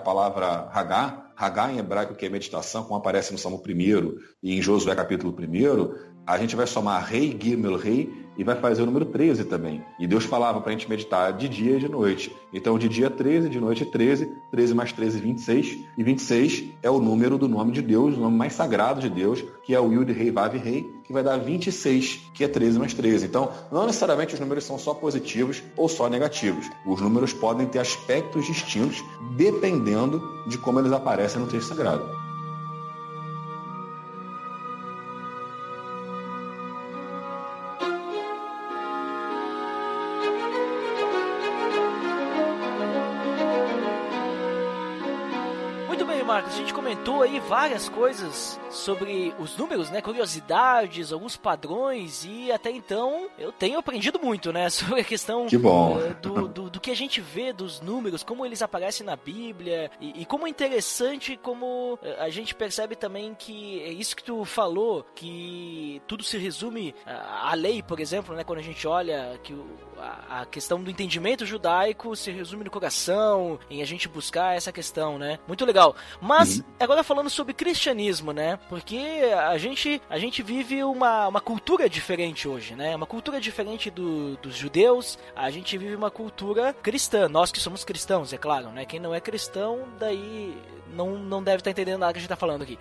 palavra Hagá, Hagá em hebraico, que é meditação, como aparece no Salmo 1 e em Josué capítulo 1, a gente vai somar rei, Gimel, rei, e vai fazer o número 13 também. E Deus falava para a gente meditar de dia e de noite. Então, de dia 13, de noite 13, 13 mais 13, 26. E 26 é o número do nome de Deus, o nome mais sagrado de Deus, que é o Yud Rei Vav Rei, que vai dar 26, que é 13 mais 13. Então, não necessariamente os números são só positivos ou só negativos. Os números podem ter aspectos distintos dependendo de como eles aparecem no texto sagrado. Comentou aí várias coisas sobre os números, né? Curiosidades, alguns padrões e até então eu tenho aprendido muito, né? Sobre a questão que. Uh, do, do, do, que a gente vê dos números, como eles aparecem na Bíblia e, e como é interessante como eh, a gente percebe também que é isso que tu falou, que tudo se resume à lei, por exemplo, né? Quando a gente olha que o, a, a questão do entendimento judaico se resume no coração, em a gente buscar essa questão, né? Muito legal. Mas uhum. agora falando sobre cristianismo, né? Porque a gente, a gente vive uma, uma cultura diferente hoje, né? Uma cultura diferente do, dos judeus, a gente vive uma cultura cristã. Nós que somos cristãos, é claro, né? Quem não é cristão, daí não, não deve estar entendendo nada que a gente está falando aqui.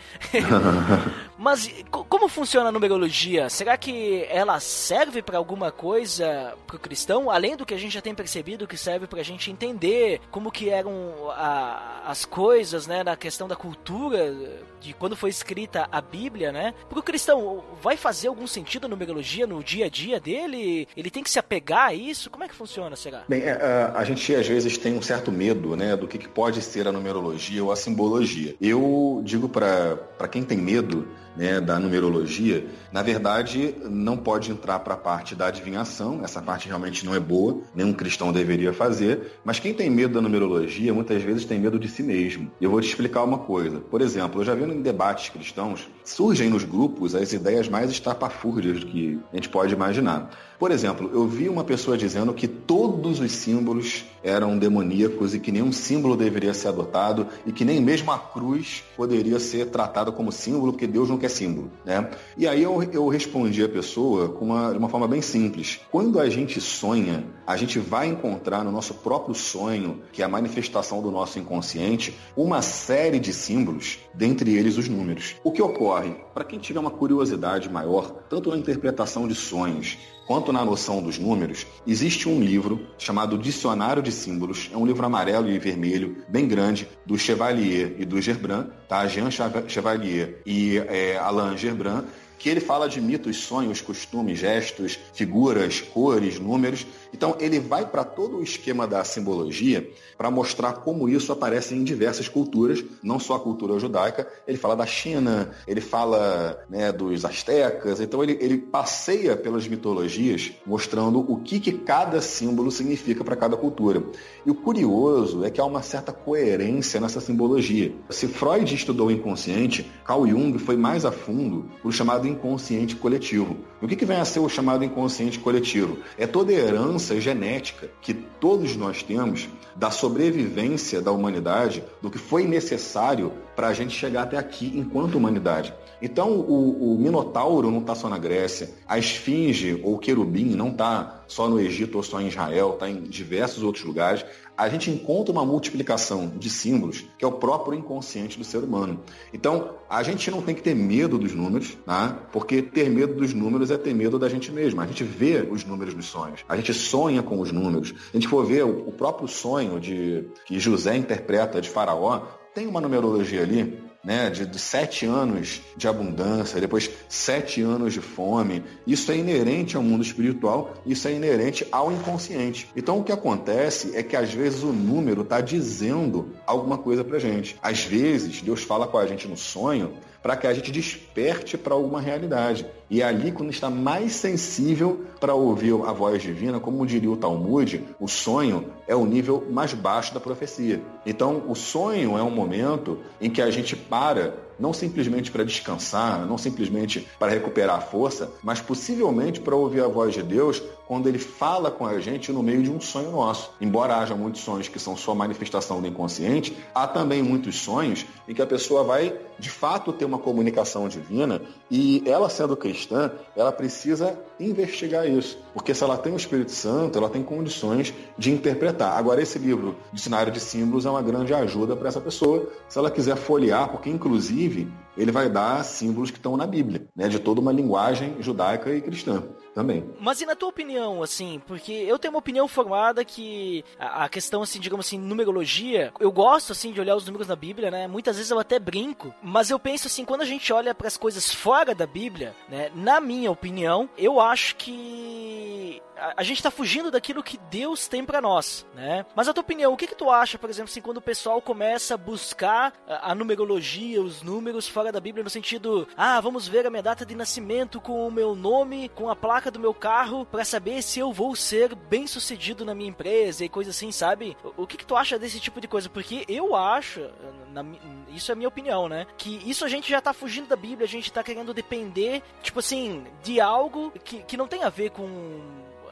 Mas como funciona a numerologia? Será que ela serve para alguma coisa para o cristão, além do que a gente já tem percebido que serve para a gente entender como que eram a, as coisas, né, na questão da cultura de quando foi escrita a Bíblia, né? Para o cristão, vai fazer algum sentido a numerologia no dia a dia dele? Ele tem que se apegar a isso? Como é que funciona, será? Bem, a, é, a gente às vezes tem um certo medo, né, do que, que pode ser a numerologia ou a simbologia. Eu digo para quem tem medo né, da numerologia, na verdade, não pode entrar para a parte da adivinhação, essa parte realmente não é boa, nenhum cristão deveria fazer, mas quem tem medo da numerologia muitas vezes tem medo de si mesmo. Eu vou te explicar uma coisa. Por exemplo, eu já vi em debates cristãos, surgem nos grupos as ideias mais estapafúrdias que a gente pode imaginar. Por exemplo, eu vi uma pessoa dizendo que todos os símbolos eram demoníacos e que nenhum símbolo deveria ser adotado e que nem mesmo a cruz poderia ser tratada como símbolo, porque Deus não quer símbolo, né? E aí eu, eu respondi a pessoa com uma, de uma forma bem simples. Quando a gente sonha, a gente vai encontrar no nosso próprio sonho, que é a manifestação do nosso inconsciente, uma série de símbolos, dentre eles os números. O que ocorre? Para quem tiver uma curiosidade maior, tanto na interpretação de sonhos, quanto na noção dos números, existe um livro chamado Dicionário de Símbolos, é um livro amarelo e vermelho, bem grande, do Chevalier e do Gerbrand, tá? Jean Chevalier e é, Alain Gerbrand, que ele fala de mitos, sonhos, costumes, gestos, figuras, cores, números. Então, ele vai para todo o esquema da simbologia para mostrar como isso aparece em diversas culturas, não só a cultura judaica. Ele fala da China, ele fala né, dos astecas. Então, ele, ele passeia pelas mitologias, mostrando o que, que cada símbolo significa para cada cultura. E o curioso é que há uma certa coerência nessa simbologia. Se Freud estudou o inconsciente, Carl Jung foi mais a fundo para o inconsciente coletivo. O que, que vem a ser o chamado inconsciente coletivo? É toda herança genética que todos nós temos da sobrevivência da humanidade, do que foi necessário para a gente chegar até aqui enquanto humanidade. Então, o, o Minotauro não está só na Grécia, a Esfinge ou Querubim não está só no Egito ou só em Israel, está em diversos outros lugares a gente encontra uma multiplicação de símbolos que é o próprio inconsciente do ser humano. Então, a gente não tem que ter medo dos números, tá? porque ter medo dos números é ter medo da gente mesmo. A gente vê os números nos sonhos, a gente sonha com os números. Se a gente for ver o próprio sonho de que José interpreta de Faraó, tem uma numerologia ali né, de, de, sete anos de abundância, depois sete anos de fome. Isso é inerente ao mundo espiritual, isso é inerente ao inconsciente. Então o que acontece é que às vezes o número está dizendo alguma coisa para gente. Às vezes Deus fala com a gente no sonho para que a gente desperte para alguma realidade. E é ali, quando está mais sensível para ouvir a voz divina, como diria o Talmud, o sonho é o nível mais baixo da profecia. Então, o sonho é um momento em que a gente para não simplesmente para descansar, não simplesmente para recuperar a força, mas possivelmente para ouvir a voz de Deus quando ele fala com a gente no meio de um sonho nosso. Embora haja muitos sonhos que são só manifestação do inconsciente, há também muitos sonhos em que a pessoa vai de fato ter uma comunicação divina e ela sendo cristã, ela precisa investigar isso, porque se ela tem o Espírito Santo, ela tem condições de interpretar. Agora esse livro, Dicionário de Símbolos, é uma grande ajuda para essa pessoa, se ela quiser folhear, porque inclusive ele vai dar símbolos que estão na Bíblia, né, de toda uma linguagem judaica e cristã também. Mas e na tua opinião, assim, porque eu tenho uma opinião formada que a, a, questão, assim, digamos assim, numerologia, eu gosto, assim, de olhar os números na Bíblia, né? Muitas vezes eu até brinco, mas eu penso, assim, quando a gente olha para as coisas fora da Bíblia, né? Na minha opinião, eu acho que a, gente tá fugindo daquilo que Deus tem para nós, né? Mas a tua opinião, o que que tu acha, por exemplo, assim, quando o pessoal começa a buscar a, a numerologia, os números fora da Bíblia, no sentido, ah, vamos ver a minha data de nascimento com o meu nome, com a placa do meu carro, para saber se eu vou ser bem sucedido na minha empresa e coisa assim, sabe? O, que que tu acha desse tipo de coisa? Porque eu acho, na, isso é minha opinião, né? Que isso a gente já tá fugindo da Bíblia, a gente tá querendo depender, tipo assim, de algo que, que não tem a ver com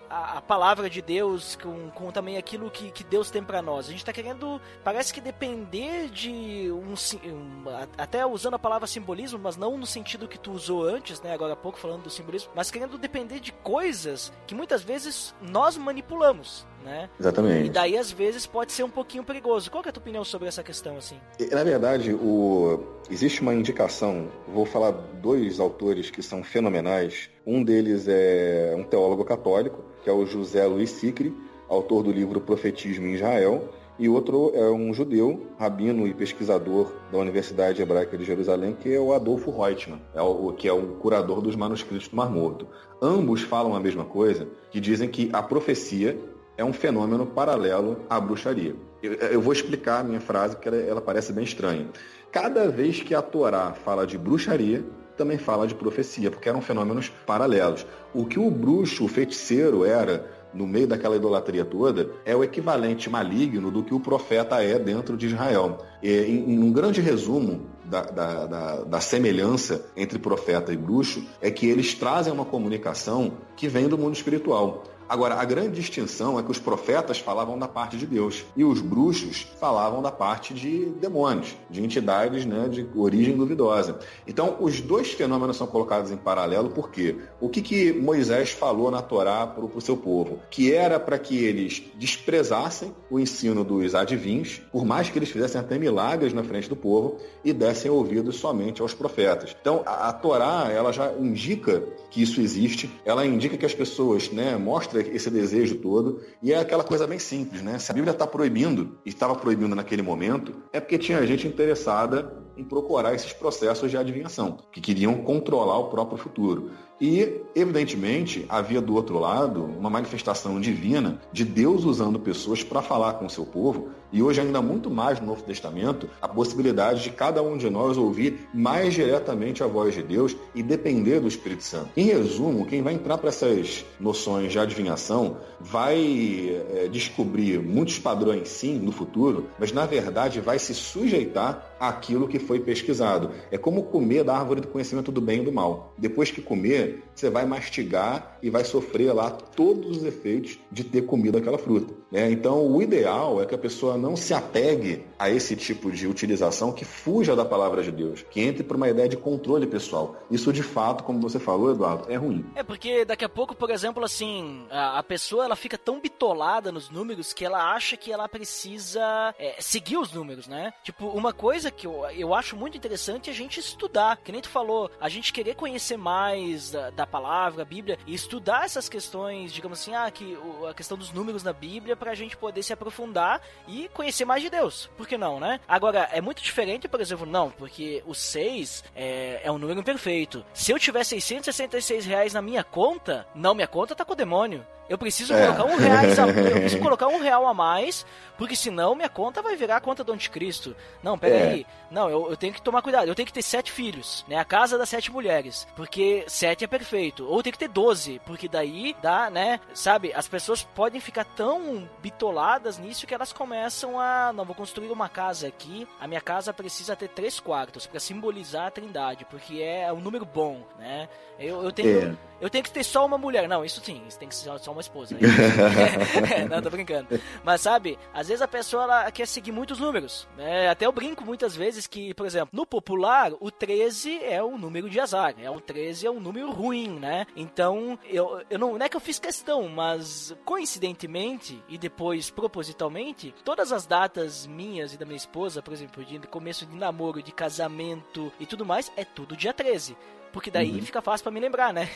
a, a, palavra de Deus, com, com também aquilo que, que Deus tem para nós. A gente tá querendo, parece que depender de um, um, até usando a palavra simbolismo, mas não no sentido que tu usou antes, né, agora há pouco falando do simbolismo, mas querendo depender de coisas que muitas vezes nós manipulamos. Né? Exatamente. E daí, às vezes, pode ser um pouquinho perigoso. Qual é a tua opinião sobre essa questão, assim? Na verdade, o... existe uma indicação, vou falar dois autores que são fenomenais. Um deles é um teólogo católico, que é o José Luiz Sicre, autor do livro Profetismo em Israel, e outro é um judeu, rabino e pesquisador da Universidade Hebraica de Jerusalém, que é o Adolfo Reutemann, é o, que é o curador dos manuscritos do Mar Morto. Ambos falam a mesma coisa, que dizem que a profecia é um fenômeno paralelo à bruxaria. Eu, eu vou explicar a minha frase, porque ela, ela parece bem estranha. Cada vez que a Torá fala de bruxaria, também fala de profecia, porque eram fenômenos paralelos. O que o bruxo, o feiticeiro era no meio daquela idolatria toda, é o equivalente maligno do que o profeta é dentro de Israel. E, em, um grande resumo da, da, da, da, semelhança entre profeta e bruxo, é que eles trazem uma comunicação que vem do mundo espiritual. Agora, a grande distinção é que os profetas falavam da parte de Deus e os bruxos falavam da parte de demônios, de entidades né, de origem duvidosa. Então, os dois fenômenos são colocados em paralelo porque o que, que Moisés falou na Torá para o seu povo? Que era para que eles desprezassem o ensino dos adivinhos, por mais que eles fizessem até milagres na frente do povo, e dessem ouvidos somente aos profetas. Então, a, a Torá ela já indica que isso existe, ela indica que as pessoas né, mostram esse desejo todo. E é aquela coisa bem simples, né? Se a Bíblia está proibindo, estava proibindo naquele momento, é porque tinha gente interessada em procurar esses processos de adivinhação, que queriam controlar o próprio futuro. E, evidentemente, havia do outro lado uma manifestação divina de Deus usando pessoas para falar com o seu povo, e hoje, ainda muito mais no Novo Testamento, a possibilidade de cada um de nós ouvir mais diretamente a voz de Deus e depender do Espírito Santo. Em resumo, quem vai entrar para essas noções de adivinhação vai é, descobrir muitos padrões, sim, no futuro, mas na verdade vai se sujeitar àquilo que foi pesquisado. É como comer da árvore do conhecimento do bem e do mal. Depois que comer, você vai mastigar e vai sofrer lá todos os efeitos de ter comido aquela fruta. Né? Então, o ideal é que a pessoa não se apegue a esse tipo de utilização que fuja da palavra de Deus, que entre para uma ideia de controle pessoal. Isso, de fato, como você falou, Eduardo, é ruim. É porque daqui a pouco, por exemplo, assim, a, pessoa ela fica tão bitolada nos números que ela acha que ela precisa é, seguir os números, né? Tipo, uma coisa que eu, eu acho muito interessante é a gente estudar. Que nem tu falou, a gente querer conhecer mais da, da palavra, a Bíblia, e estudar essas questões, digamos assim, ah, que, a questão dos números na Bíblia, para a gente poder se aprofundar e conhecer mais de Deus. Por que não, né? Agora, é muito diferente, por exemplo, não, porque o 6 é, é um número imperfeito. Se eu tiver 666 reais na minha conta, não, minha conta tá com o demônio. Eu preciso É. colocar um reais a, eu preciso colocar um real a mais, porque senão minha conta vai virar a conta do anticristo. Não, pera É. aí. Não, eu, eu tenho que tomar cuidado. Eu tenho que ter sete filhos, né? A casa das sete mulheres. Porque sete é perfeito. Ou tem que ter doze, porque daí dá, né? Sabe, as pessoas podem ficar tão bitoladas nisso que elas começam a. Não, vou construir uma casa aqui. A minha casa precisa ter três quartos pra simbolizar a trindade, porque é um número bom, né? Eu, eu tenho. É. Eu tenho que ter só uma mulher. Não, isso sim, isso tem que ser só uma esposa. Não, tô brincando. Mas sabe, às vezes a pessoa ela quer seguir muitos números. Né? Até eu brinco muitas vezes que, por exemplo, no popular, o 13 é um número de azar. É, o 13 é um número ruim, né? Então, eu, eu não, não é que eu fiz questão, mas coincidentemente e depois propositalmente, todas as datas minhas e da minha esposa, por exemplo, de começo de namoro, de casamento e tudo mais, é tudo dia 13. Porque daí fica fácil pra me lembrar, né?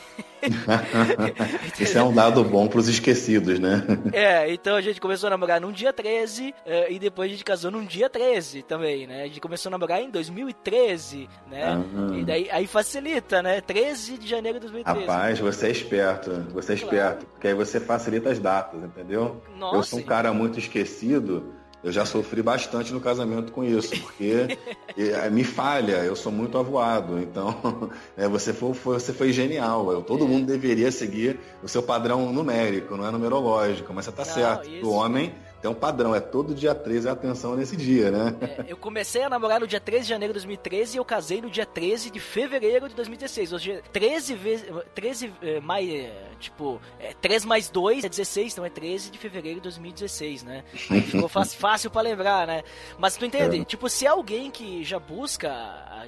Isso é um dado bom pros esquecidos, né? É, então a gente começou a namorar num dia 13 eh, e depois a gente casou num dia 13 também, né? A gente começou a namorar em 2013, né? Ah. E daí aí facilita, né? 13 de janeiro de 2013. Rapaz, você é esperto, você é esperto, porque aí você facilita as datas, entendeu? eu Nossa. sou um cara muito esquecido, eu já sofri bastante no casamento com isso, porque eh, me falha, eu sou muito avoado, então eh, você, foi, você foi genial, eu- todo mundo deveria seguir o seu padrão numérico, não é numerológico, mas você tá Não, certo, isso. o homem tem um padrão, é todo dia 13 a atenção nesse dia, né? É, eu comecei a namorar no dia 13 de janeiro de 2013 e eu casei no dia 13 de fevereiro de 2016. Ou seja, 13 vezes. 13 eh, mais. eh, Tipo, é, 3 mais 2 é 16, então é 13 de fevereiro de 2016, né? Aí ficou fácil, fácil pra lembrar, né? Mas tu entende? É. Tipo, se é alguém que já busca,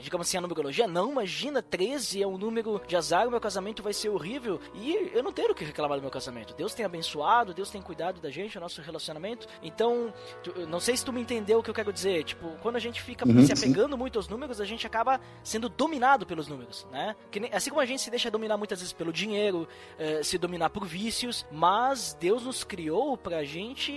digamos assim, a numerologia, não, imagina, 13 é um número de azar, o meu casamento vai ser horrível. E eu não tenho o que reclamar do meu casamento. Deus tem abençoado, Deus tem cuidado da gente, o nosso relacionamento. Então, tu- não sei se tu me entendeu o que eu quero dizer. Tipo, quando a gente fica Uhum, se sim. apegando muito aos números, a gente acaba sendo dominado pelos números, né? Que assim como a gente se deixa dominar muitas vezes pelo dinheiro, eh, se dominar por vícios, mas Deus nos criou pra gente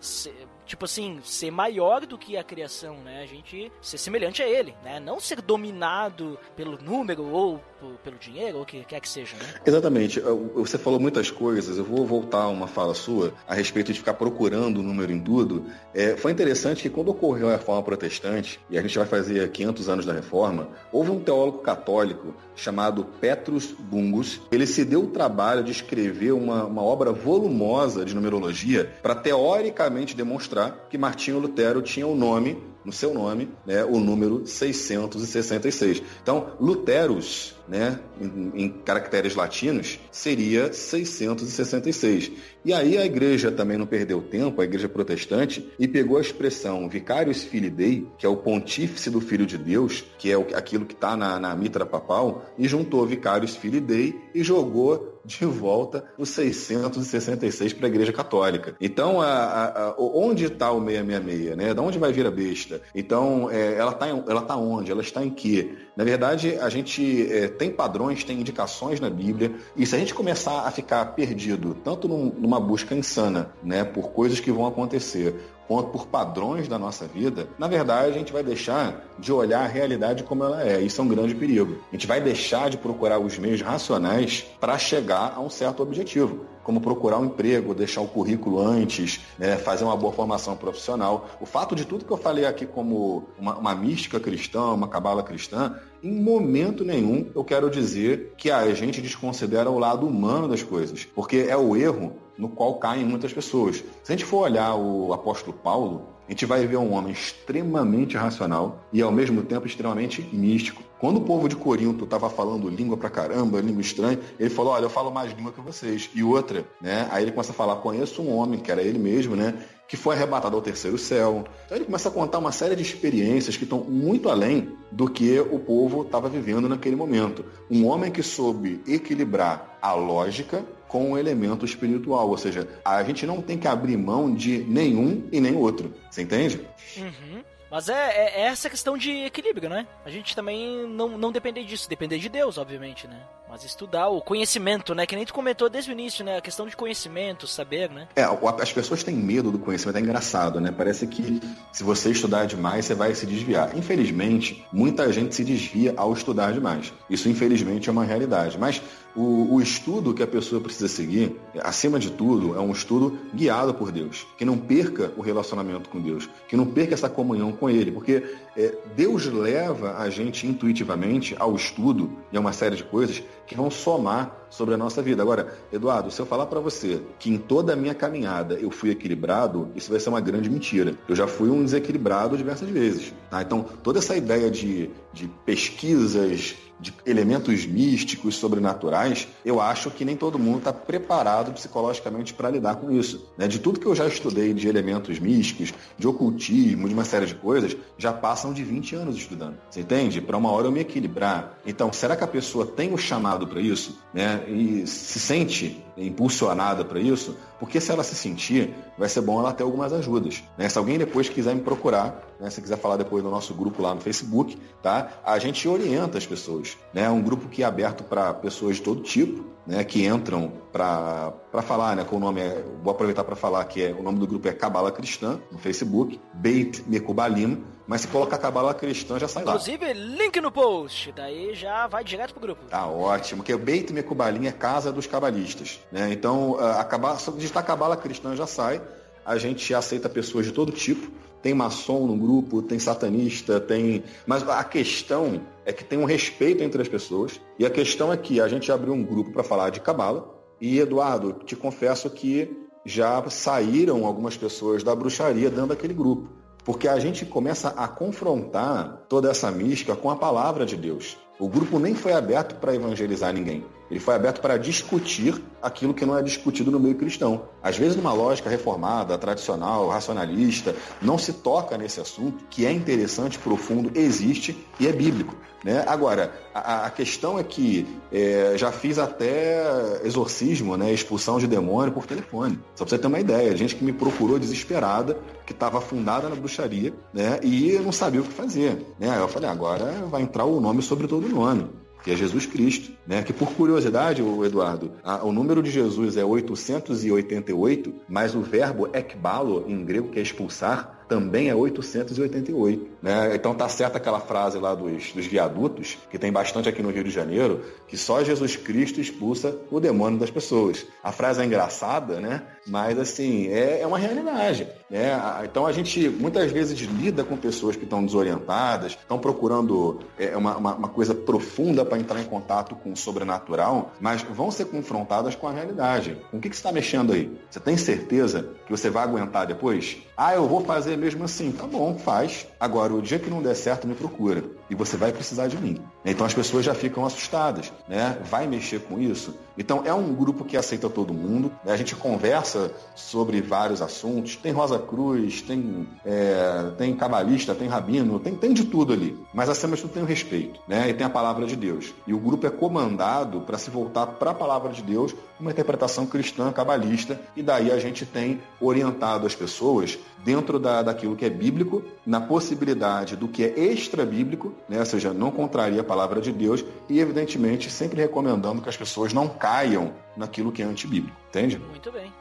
ser, tipo assim, ser maior do que a criação, né? A gente ser semelhante a ele, né? Não ser dominado pelo número ou pelo dinheiro ou o que quer que seja, né? Exatamente. Você falou muitas coisas. Eu vou voltar a uma fala sua a respeito de ficar procurando o número em tudo. É, foi interessante que quando ocorreu a Reforma Protestante, e a gente vai fazer 500 anos da Reforma, houve um teólogo católico chamado Petrus Bungus. Ele se deu o trabalho de escrever uma, uma obra volumosa de numerologia para teoricamente demonstrar que Martinho Lutero tinha o nome no seu nome, né, o número 666. Então, Luterus, né, em, em caracteres latinos, seria 666. E aí a igreja também não perdeu tempo, a igreja protestante, e pegou a expressão Vicarius Filii Dei, que é o pontífice do Filho de Deus, que é o- aquilo que está na, na mitra papal, e juntou Vicarius Filii Dei e jogou de volta os 666 para a Igreja Católica. Então, a, a- a- onde está o 666? Né? Da onde vai vir a besta? Então, é, ela está ela tá onde? Ela está em quê? Na verdade, a gente é, tem padrões, tem indicações na Bíblia, e se a gente começar a ficar perdido, tanto num- numa busca insana, né, por coisas que vão acontecer, quanto por padrões da nossa vida, na verdade a gente vai deixar de olhar a realidade como ela é. Isso é um grande perigo. A gente vai deixar de procurar os meios racionais para chegar a um certo objetivo, como procurar um emprego, deixar o currículo antes, né, fazer uma boa formação profissional. O fato de tudo que eu falei aqui como uma, uma mística cristã, uma cabala cristã, em momento nenhum eu quero dizer que a gente desconsidera o lado humano das coisas, porque é o erro no qual caem muitas pessoas. Se a gente for olhar o apóstolo Paulo, a gente vai ver um homem extremamente racional e ao mesmo tempo extremamente místico. Quando o povo de Corinto estava falando língua pra caramba, língua estranha, ele falou, olha, eu falo mais língua que vocês. E outra, né? Aí ele começa a falar, conheço um homem, que era ele mesmo, né? Que foi arrebatado ao terceiro céu. Então ele começa a contar uma série de experiências que estão muito além do que o povo estava vivendo naquele momento. Um homem que soube equilibrar a lógica com o elemento espiritual, ou seja, a gente não tem que abrir mão de nenhum e nem outro. Você entende? Uhum. Mas é, é- é essa questão de equilíbrio, né? A gente também não, não depender disso, depender de Deus, obviamente, né? Mas estudar o conhecimento, né? Que nem tu comentou desde o início, né? A questão de conhecimento, saber, né? É, as pessoas têm medo do conhecimento, é engraçado, né? Parece que se você estudar demais, você vai se desviar. Infelizmente, muita gente se desvia ao estudar demais. Isso, infelizmente, é uma realidade. Mas O, o, estudo que a pessoa precisa seguir, acima de tudo, é um estudo guiado por Deus. Que não perca o relacionamento com Deus, que não perca essa comunhão com Ele, porque é, Deus leva a gente intuitivamente ao estudo e a uma série de coisas que vão somar sobre a nossa vida. Agora, Eduardo, se eu falar para você que em toda a minha caminhada eu fui equilibrado, isso vai ser uma grande mentira. Eu já fui um desequilibrado diversas vezes. Tá? Então, toda essa ideia de, de pesquisas de elementos místicos, sobrenaturais, eu acho que nem todo mundo está preparado psicologicamente para lidar com isso. Né? De tudo que eu já estudei de elementos místicos, de ocultismo, de uma série de coisas, já passam de 20 anos estudando. Você entende? Para uma hora eu me equilibrar. Então, será que a pessoa tem o chamado para isso? Né? E se sente impulsionada para isso? Porque se ela se sentir, vai ser bom ela ter algumas ajudas. Né? Se alguém depois quiser me procurar, né? se quiser falar depois do nosso grupo lá no Facebook, tá? a gente orienta as pessoas. Né? É um grupo que é aberto para pessoas de todo tipo, né? que entram para falar, né? com o nome, é, vou aproveitar para falar que é, o nome do grupo é Cabala Cristã, no Facebook, Beit Mekubalim, mas se colocar Cabala Cristã já sai Inclusive, lá. Inclusive, link no post, daí já vai direto pro grupo. Tá ótimo, que o Beit Mekubalim é casa dos cabalistas, né? Então, a Cabala, só digitar Cabala Cristã já sai, a gente aceita pessoas de todo tipo, tem maçom no grupo, tem satanista, tem. Mas a questão é que tem um respeito entre as pessoas. E a questão é que a gente abriu um grupo para falar de cabala. E, Eduardo, te confesso que já saíram algumas pessoas da bruxaria dentro daquele grupo. Porque a gente começa a confrontar toda essa mística com a palavra de Deus. O grupo nem foi aberto para evangelizar ninguém. Ele foi aberto para discutir aquilo que não é discutido no meio cristão. Às vezes, numa lógica reformada, tradicional, racionalista, não se toca nesse assunto que é interessante, profundo, existe e é bíblico. Né? Agora, a, a, questão é que é, já fiz até exorcismo, né, expulsão de demônio por telefone. Só para você ter uma ideia, gente que me procurou desesperada, que estava afundada na bruxaria, né, e não sabia o que fazer. Né? Eu falei, agora vai entrar o nome sobre todo o nome que é Jesus Cristo, né? Que por curiosidade, Eduardo, a, o número de Jesus é 888, mas o verbo ekbalo em grego que é expulsar também é 888. Né? Então tá certa aquela frase lá dos, dos viadutos, que tem bastante aqui no Rio de Janeiro, que só Jesus Cristo expulsa o demônio das pessoas. A frase é engraçada, né? Mas assim, é, é uma realidade. Né? Então a gente muitas vezes lida com pessoas que estão desorientadas, estão procurando é, uma, uma, uma coisa profunda para entrar em contato com o sobrenatural, mas vão ser confrontadas com a realidade. Com o que, que você está mexendo aí? Você tem certeza que você vai aguentar depois? Ah, eu vou fazer mesmo assim. Tá bom, faz. Agora, o dia que não der certo, me procura. E você vai precisar de mim. Então as pessoas já ficam assustadas, né? Vai mexer com isso? Então é um grupo que aceita todo mundo. Né? A gente conversa sobre vários assuntos. Tem Rosa Cruz, tem, é, tem cabalista, tem rabino, tem, tem de tudo ali. Mas acima de tudo tem o respeito, né? E tem a palavra de Deus. E o grupo é comandado para se voltar para a palavra de Deus, uma interpretação cristã, cabalista. E daí a gente tem orientado as pessoas dentro da, daquilo que é bíblico, na possibilidade do que é extra-bíblico, né? ou seja, não contraria a palavra de Deus, e evidentemente sempre recomendando que as pessoas não caiam naquilo que é antibíblico. Entende? Muito bem.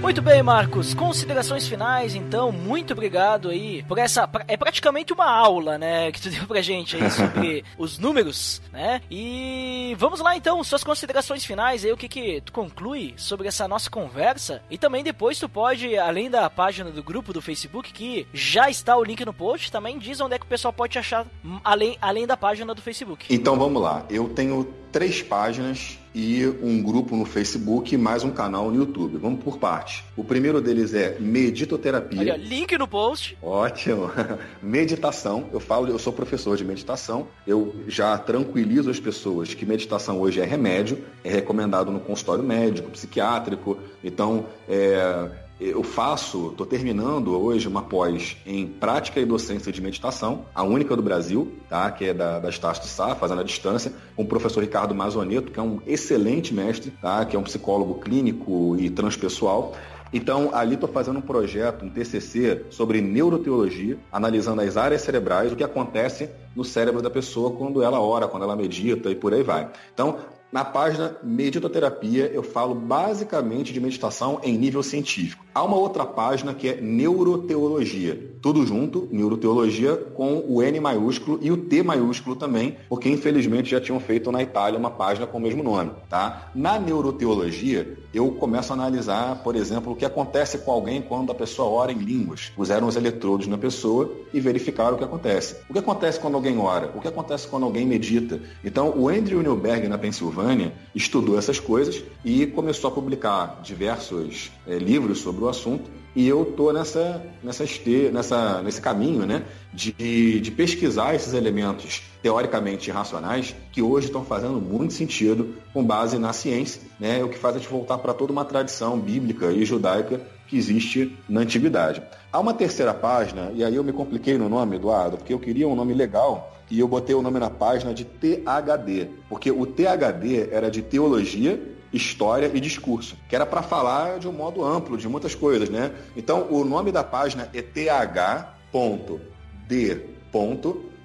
Muito bem, Marcos. Considerações finais, então. Muito obrigado aí por essa. É praticamente uma aula, né? Que tu deu pra gente aí sobre os números, né? E vamos lá então, suas considerações finais aí, o que que tu conclui sobre essa nossa conversa. E também depois tu pode, além da página do grupo do Facebook, que já está o link no post, também diz onde é que o pessoal pode te achar além, além da página do Facebook. Então vamos lá. Eu tenho três páginas e um grupo no Facebook e mais um canal no YouTube. Vamos por parte. O primeiro deles é Meditoterapia. Olha, link no post. Ótimo. Meditação. Eu falo, eu sou professor de meditação. Eu já tranquilizo as pessoas que meditação hoje é remédio, é recomendado no consultório médico, psiquiátrico. Então, é, eu faço, estou terminando hoje uma pós em prática e docência de meditação, a única do Brasil, tá? que é da, da Estácio de Sá, fazendo à distância, com o professor Ricardo Mazoneto, que é um excelente mestre, tá? que é um psicólogo clínico e transpessoal. Então, ali estou fazendo um projeto, um TCC, sobre neuroteologia, analisando as áreas cerebrais, o que acontece no cérebro da pessoa quando ela ora, quando ela medita e por aí vai. Então, na página Meditoterapia, eu falo basicamente de meditação em nível científico. Há uma outra página que é Neuroteologia. Tudo junto, Neuroteologia, com o N maiúsculo e o T maiúsculo também, porque infelizmente já tinham feito na Itália uma página com o mesmo nome. Tá? Na Neuroteologia, eu começo a analisar, por exemplo, o que acontece com alguém quando a pessoa ora em línguas. Puseram os eletrodos na pessoa e verificaram o que acontece. O que acontece quando alguém ora? O que acontece quando alguém medita? Então, o Andrew Newberg, na Pensilvânia, estudou essas coisas e começou a publicar diversos é, livros sobre o assunto. E eu estou nessa, nessa, nessa, nesse caminho né, de, de pesquisar esses elementos teoricamente irracionais que hoje estão fazendo muito sentido com base na ciência, né, o que faz a gente voltar para toda uma tradição bíblica e judaica que existe na antiguidade. Há uma terceira página, e aí eu me compliquei no nome, Eduardo, porque eu queria um nome legal e eu botei o nome na página de THD, porque o THD era de teologia, história e discurso, que era para falar de um modo amplo de muitas coisas, né? Então, o nome da página é th.d.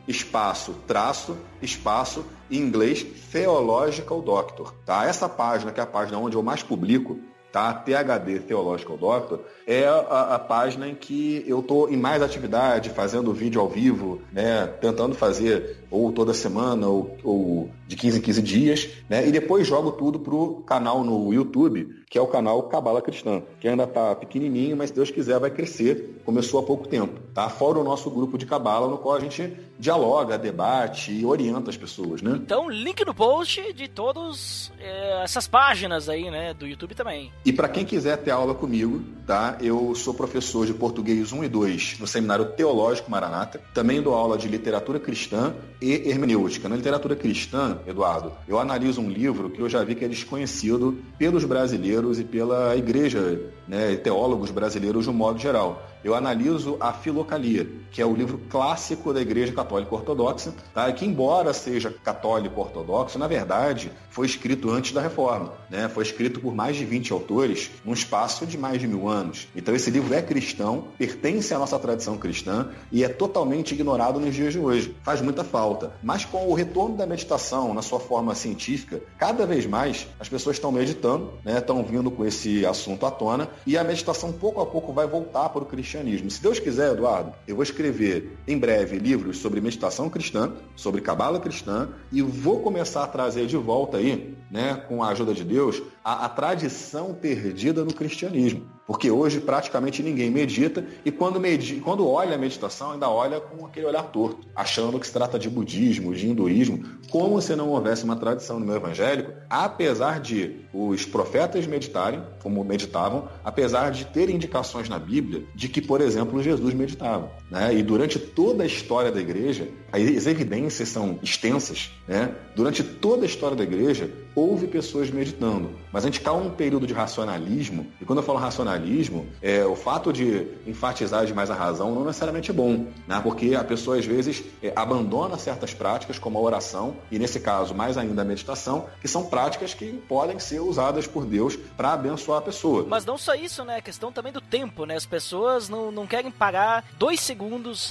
espaço, traço, espaço, em inglês, Theological Doctor, tá? Essa página, que é a página onde eu mais publico, tá? THD Theological Doctor, é a, a página em que eu estou em mais atividade, fazendo vídeo ao vivo, né? Tentando fazer ou toda semana, ou, ou de 15 em 15 dias, né? E depois jogo tudo pro canal no YouTube, que é o canal Cabala Cristã, que ainda está pequenininho, mas se Deus quiser vai crescer. Começou há pouco tempo, tá? Fora o nosso grupo de Cabala, no qual a gente dialoga, debate e orienta as pessoas, né? Então, link no post de todas é, essas páginas aí, né, do YouTube também. E para quem quiser ter aula comigo, tá? Eu sou professor de português 1 e 2 no Seminário Teológico Maranata. Também dou aula de literatura cristã e hermenêutica. Na literatura cristã, Eduardo, eu analiso um livro que eu já vi que é desconhecido pelos brasileiros e pela igreja, né, teólogos brasileiros de um modo geral eu analiso a Filocalia, que é o livro clássico da Igreja Católica Ortodoxa, tá? que embora seja católico ortodoxo, na verdade foi escrito antes da Reforma, né? foi escrito por mais de 20 autores num espaço de mais de mil anos. Então esse livro é cristão, pertence à nossa tradição cristã e é totalmente ignorado nos dias de hoje. Faz muita falta. Mas com o retorno da meditação na sua forma científica, cada vez mais as pessoas estão meditando, né? estão vindo com esse assunto à tona e a meditação pouco a pouco vai voltar para o cristianismo cristianismo. Se Deus quiser, Eduardo, eu vou escrever em breve livros sobre meditação cristã, sobre cabala cristã, e vou começar a trazer de volta aí, né, com a ajuda de Deus, a, a tradição perdida no cristianismo. Porque hoje praticamente ninguém medita e quando, medita, quando olha a meditação ainda olha com aquele olhar torto, achando que se trata de budismo, de hinduísmo, como se não houvesse uma tradição no meu evangélico, apesar de os profetas meditarem, como meditavam, apesar de ter indicações na Bíblia de que, por exemplo, Jesus meditava. Né? E durante toda a história da igreja, as evidências são extensas, né? durante toda a história da igreja, houve pessoas meditando. Mas a gente está um período de racionalismo, e quando eu falo racionalismo, é, o fato de enfatizar demais a razão não necessariamente é bom, né? porque a pessoa às vezes é, abandona certas práticas, como a oração, e nesse caso mais ainda a meditação, que são práticas que podem ser usadas por Deus para abençoar a pessoa. Mas não só isso, né? A questão também do tempo, né? As pessoas não, não querem parar dois segundos,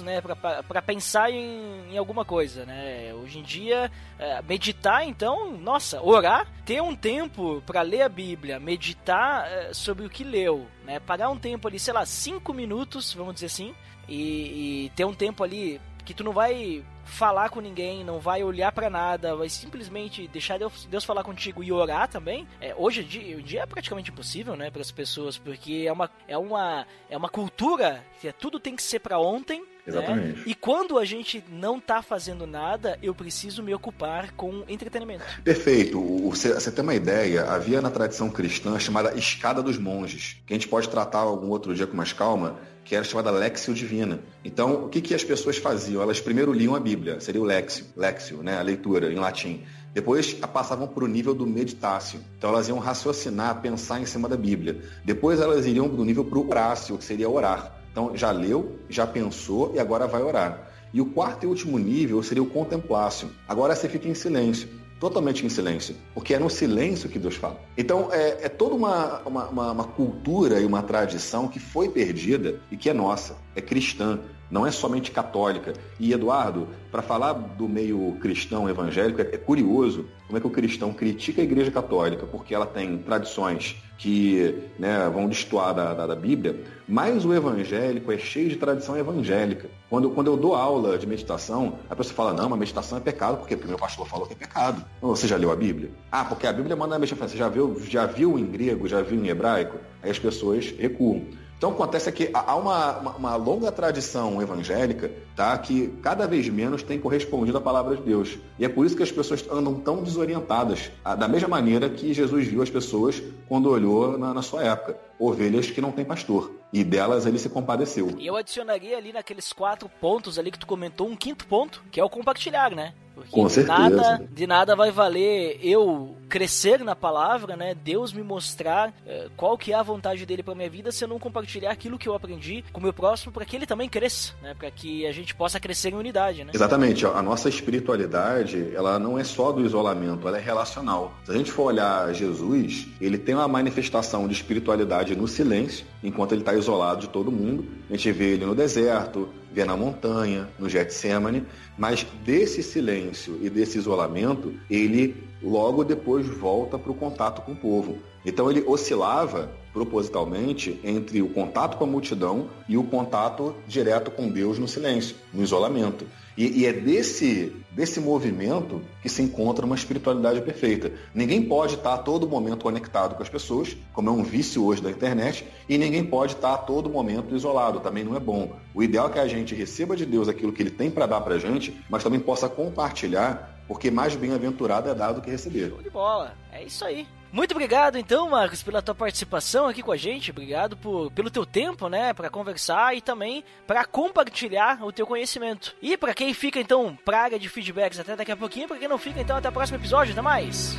né, para pensar em, em, alguma coisa, né? Hoje em dia, é, meditar, então, nossa, orar, ter um tempo para ler a Bíblia, meditar é, sobre o que leu, né? Parar um tempo ali, sei lá, cinco minutos, vamos dizer assim, e, e ter um tempo ali que tu não vai falar com ninguém, não vai olhar para nada, vai simplesmente deixar Deus, Deus, falar contigo e orar também. É, hoje em dia, dia é praticamente impossível, né, para as pessoas, porque é uma, é uma, é uma cultura que é, tudo tem que ser para ontem. Né? Exatamente. Né? E quando a gente não tá fazendo nada, eu preciso me ocupar com entretenimento. Perfeito. Você, você tem uma ideia, havia na tradição cristã chamada escada dos monges, que a gente pode tratar algum outro dia com mais calma, que era chamada Lexio Divina. Então, o que, que as pessoas faziam? Elas primeiro liam a Bíblia, seria o Lexio, Lexio, né, a leitura em latim. Depois passavam para o nível do meditácio. Então elas iam raciocinar, pensar em cima da Bíblia. Depois elas iriam do nível para o orácio, que seria orar. Então já leu, já pensou e agora vai orar. E o quarto e último nível seria o contemplácio. Agora você fica em silêncio totalmente em silêncio, porque é no silêncio que Deus fala. Então, é, é toda uma, uma, uma, cultura e uma tradição que foi perdida e que é nossa, é cristã. Não é somente católica. E Eduardo, para falar do meio cristão evangélico, é, é curioso como é que o cristão critica a Igreja Católica, porque ela tem tradições que né, vão destoar da, da, da, Bíblia, mas o evangélico é cheio de tradição evangélica. Quando, quando eu dou aula de meditação, a pessoa fala, não, mas meditação é pecado, por quê? Porque meu pastor falou que é pecado. Você já leu a Bíblia? Ah, porque a Bíblia manda meditar. Você já viu, já viu em grego, já viu em hebraico? Aí as pessoas recuam. Então acontece que há uma, uma, uma, longa tradição evangélica tá, que cada vez menos tem correspondido à palavra de Deus. E é por isso que as pessoas andam tão desorientadas, da mesma maneira que Jesus viu as pessoas quando olhou na, na sua época, ovelhas que não têm pastor. E delas ele se compadeceu. E eu adicionaria ali naqueles quatro pontos ali que tu comentou um quinto ponto, que é o compartilhar, né? Porque Com certeza. Nada, de nada vai valer eu crescer na palavra, né? Deus me mostrar é, qual que é a vontade dele para minha vida se eu não compartilhar aquilo que eu aprendi com o meu próximo para que ele também cresça, né? Para que a gente possa crescer em unidade, né? Exatamente. A nossa espiritualidade, ela não é só do isolamento, ela é relacional. Se a gente for olhar Jesus, ele tem uma manifestação de espiritualidade no silêncio, enquanto ele está isolado de todo mundo. A gente vê ele no deserto, vê na montanha, no Getsemane, mas desse silêncio e desse isolamento, ele logo depois volta para o contato com o povo. Então ele oscilava propositalmente entre o contato com a multidão e o contato direto com Deus no silêncio, no isolamento. E, e, é desse, desse movimento que se encontra uma espiritualidade perfeita. Ninguém pode estar a todo momento conectado com as pessoas, como é um vício hoje da internet, e ninguém pode estar a todo momento isolado, também não é bom. O ideal é que a gente receba de Deus aquilo que ele tem para dar para a gente, mas também possa compartilhar, porque mais bem-aventurado é dado que receber. Show de bola, é isso aí. Muito obrigado, então, Marcos, pela tua participação aqui com a gente. Obrigado por, pelo teu tempo, né, para conversar e também para compartilhar o teu conhecimento. E para quem fica, então, praga de feedbacks até daqui a pouquinho, para quem não fica, então, até o próximo episódio. Até mais!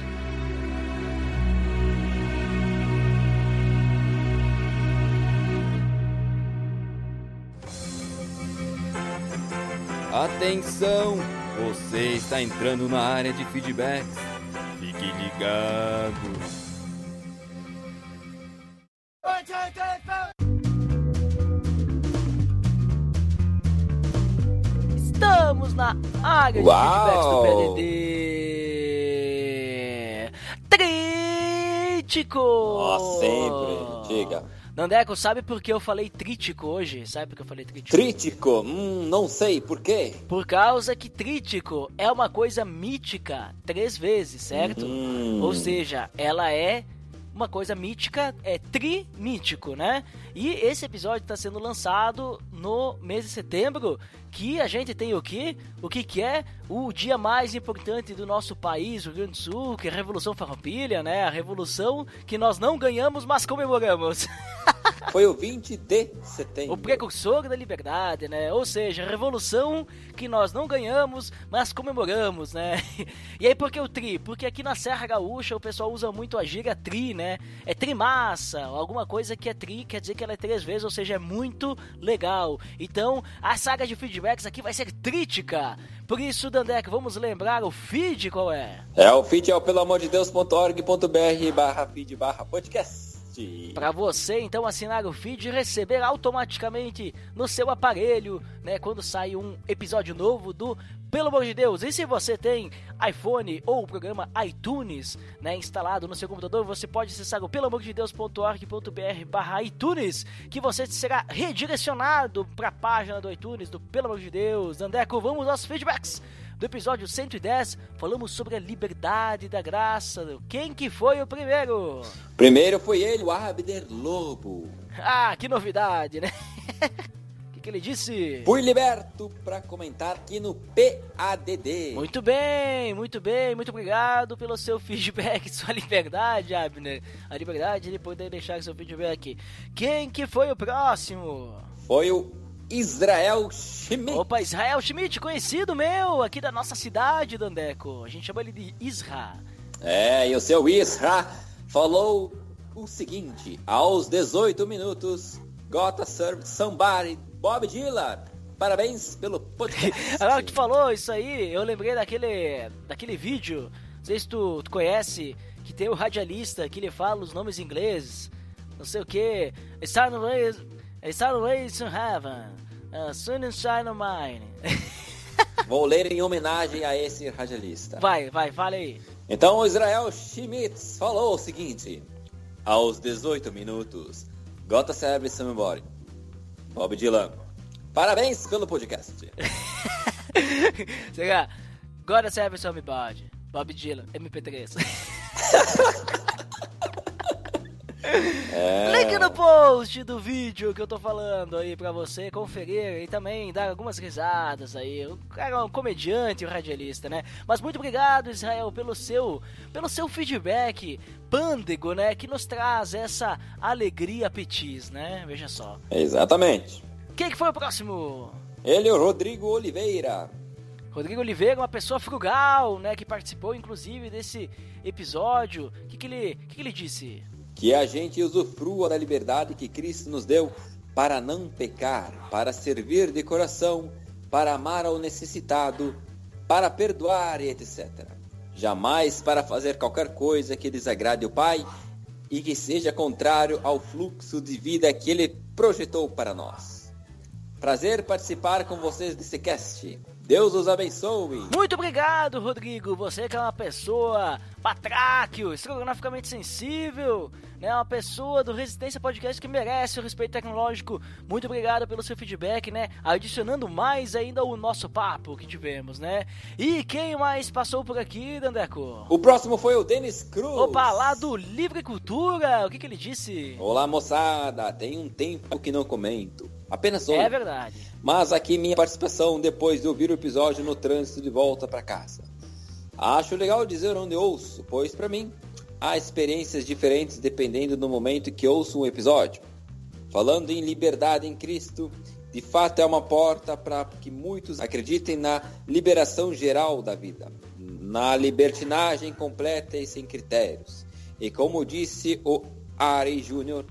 Atenção! Você está entrando na área de feedbacks. Fique ligado. Estamos na área de feedbacks do PDD. Trítico! Ó, sempre. Diga. Nandeco, sabe por que eu falei trítico hoje? Sabe por que eu falei trítico? Trítico? Hum, não sei, por quê? Por causa que trítico é uma coisa mítica três vezes, certo? Hum. Ou seja, ela é uma coisa mítica, é trimítico, né? E esse episódio está sendo lançado no mês de setembro, que a gente tem o quê? O que, que é o dia mais importante do nosso país, o Rio Grande do Sul, que é a Revolução Farroupilha, né? A revolução que nós não ganhamos, mas comemoramos. Foi o 20 de setembro. O precursor da liberdade, né? Ou seja, a revolução que nós não ganhamos, mas comemoramos, né? E aí por que o tri? Porque aqui na Serra Gaúcha o pessoal usa muito a gíria tri, né? É trimassa, alguma coisa que é tri quer dizer que ela é três vezes, ou seja, é muito legal. Então, a saga de feedbacks aqui vai ser trítica. Por isso, Dandek, vamos lembrar o feed qual é? É, o feed é o pelamordedeus.org.br barra feed barra podcast. Para você então assinar o feed e receber automaticamente no seu aparelho, né, quando sai um episódio novo do Pelo amor de Deus. E se você tem iPhone ou o programa iTunes, né, instalado no seu computador, você pode acessar o pelamordedeus.org.br/barra iTunes, que você será redirecionado para a página do iTunes do Pelo amor de Deus. Andeco, vamos aos feedbacks do episódio 110, falamos sobre a liberdade da graça. Quem que foi o primeiro? Primeiro foi ele, o Abner Lobo. Ah, que novidade, né? O que, que ele disse? Fui liberto para comentar aqui no PADD. Muito bem, muito bem, muito obrigado pelo seu feedback, sua liberdade, Abner. A liberdade de poder deixar seu feedback. Quem que foi o próximo? Foi o Israel Schmidt. Opa, Israel Schmidt, conhecido meu, aqui da nossa cidade, Dandeco. A gente chama ele de Isra. É, e o seu Isra falou o seguinte: aos 18 minutos, Gota Serve Somebody, Bob Dylan. Parabéns pelo podcast. Agora que tu falou isso aí, eu lembrei daquele, daquele vídeo, não sei se tu, tu conhece, que tem o radialista que ele fala os nomes ingleses, não sei o que. Start raised to heaven. Uh, Sunshine of Mine. Vou ler em homenagem a esse radialista. Vai, vai, fala aí. Então Israel Schmitz falou o seguinte: aos 18 minutos, Gota Celebre Somebody. Bob Dylan, parabéns pelo podcast. Será? Gota Celebre Somebody. Bob Dylan, MP3. É... Link no post do vídeo que eu tô falando aí pra você conferir e também dar algumas risadas aí. O cara é um comediante, um radialista, né? Mas muito obrigado, Israel, pelo seu, pelo seu feedback pândego, né? Que nos traz essa alegria petis, né? Veja só. Exatamente. Quem que foi o próximo? Ele é o Rodrigo Oliveira. Rodrigo Oliveira, uma pessoa frugal, né? Que participou, inclusive, desse episódio. O que, que, ele, que, que ele disse? Que a gente usufrua da liberdade que Cristo nos deu para não pecar, para servir de coração, para amar ao necessitado, para perdoar e etc. Jamais para fazer qualquer coisa que desagrade o Pai e que seja contrário ao fluxo de vida que Ele projetou para nós. Prazer participar com vocês desse cast. Deus os abençoe. Muito obrigado, Rodrigo. Você que é uma pessoa patráquio, estrogonoficamente sensível, né? Uma pessoa do Resistência Podcast que merece o respeito tecnológico. Muito obrigado pelo seu feedback, né? Adicionando mais ainda o nosso papo que tivemos, né? E quem mais passou por aqui, Dandeco? O próximo foi o Denis Cruz. Opa, lá do Livre Cultura. O que, que ele disse? Olá, moçada. Tem um tempo que não comento. Apenas hoje. É verdade. Mas aqui minha participação depois de ouvir o episódio no trânsito de volta para casa. Acho legal dizer onde ouço, pois para mim há experiências diferentes dependendo do momento que ouço um episódio. Falando em liberdade em Cristo, de fato é uma porta para que muitos acreditem na liberação geral da vida, na libertinagem completa e sem critérios. E como disse o Ari Júnior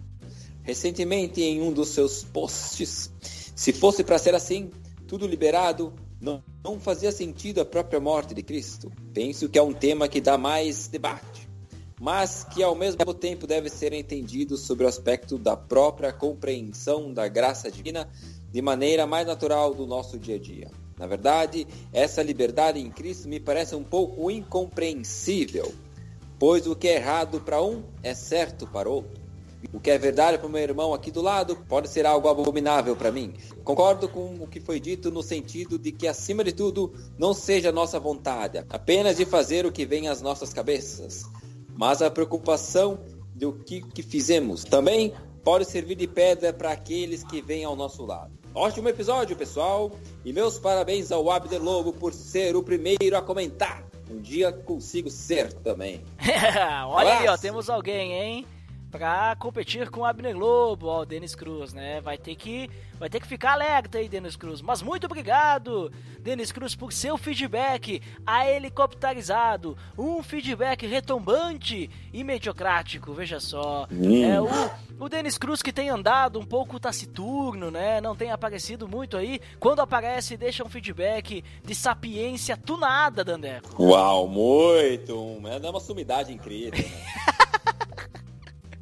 recentemente em um dos seus posts, se fosse para ser assim, tudo liberado, não, não fazia sentido a própria morte de Cristo. Penso que é um tema que dá mais debate, mas que ao mesmo tempo deve ser entendido sobre o aspecto da própria compreensão da graça divina de maneira mais natural do nosso dia a dia. Na verdade, essa liberdade em Cristo me parece um pouco incompreensível, pois o que é errado para um é certo para outro. O que é verdade para o meu irmão aqui do lado pode ser algo abominável para mim. Concordo com o que foi dito no sentido de que, acima de tudo, não seja nossa vontade, apenas de fazer o que vem às nossas cabeças, mas a preocupação do que, que fizemos. Também pode servir de pedra para aqueles que vêm ao nosso lado. Ótimo episódio, pessoal! E meus parabéns ao Abner Lobo por ser o primeiro a comentar. Um dia consigo ser também. Olha aí, ó, temos alguém, hein? Pra competir com o Abner Lobo, ó, o Denis Cruz, né? Vai ter que, vai ter que ficar alerta aí, Denis Cruz. Mas muito obrigado, Denis Cruz, por seu feedback a helicopterizado. Um feedback retumbante e mediocrático, veja só. Hum. É o, o Denis Cruz que tem andado um pouco taciturno, né? Não tem aparecido muito aí. Quando aparece, deixa um feedback de sapiência tunada, Dandeco. Uau, muito! É uma sumidade incrível. Né?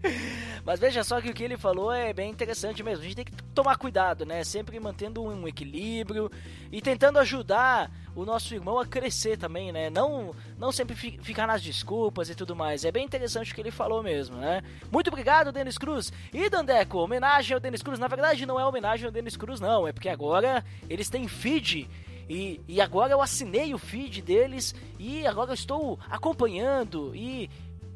Mas veja só que o que ele falou é bem interessante mesmo. A gente tem que tomar cuidado, né? Sempre mantendo um equilíbrio e tentando ajudar o nosso irmão a crescer também, né? Não, não sempre fi ficar nas desculpas e tudo mais. É bem interessante o que ele falou mesmo, né? Muito obrigado, Denis Cruz. E Dandeco, homenagem ao Denis Cruz. Na verdade, não é homenagem ao Denis Cruz, não. É porque agora eles têm feed e, e, agora eu assinei o feed deles e agora eu estou acompanhando e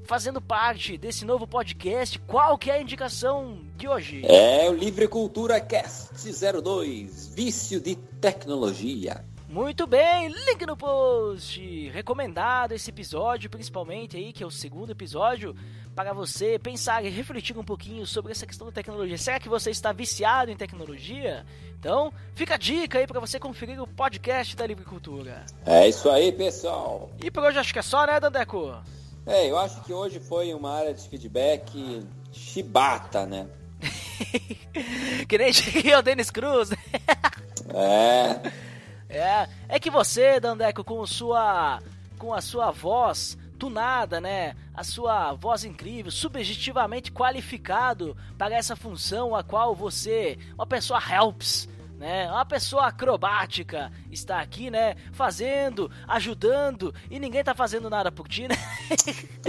fazendo parte desse novo podcast. Qual que é a indicação de hoje? É o Livre Cultura Cast 02, Vício de Tecnologia. Muito bem, link no post. Recomendado esse episódio, principalmente aí, que é o segundo episódio, para você pensar e refletir um pouquinho sobre essa questão da tecnologia. Será que você está viciado em tecnologia? Então, fica a dica aí para você conferir o podcast da Livre Cultura. É isso aí, pessoal. E por hoje acho que é só, né, Dandeco? É, eu acho que hoje foi uma área de feedback chibata, né? que nem o Denis Cruz. é. É, é que você, Dandeco, com sua com a sua voz tunada, né? A sua voz incrível, subjetivamente qualificado para essa função a qual você, uma pessoa helps, né? Uma pessoa acrobática está aqui, né? Fazendo, ajudando e ninguém tá fazendo nada por ti, né?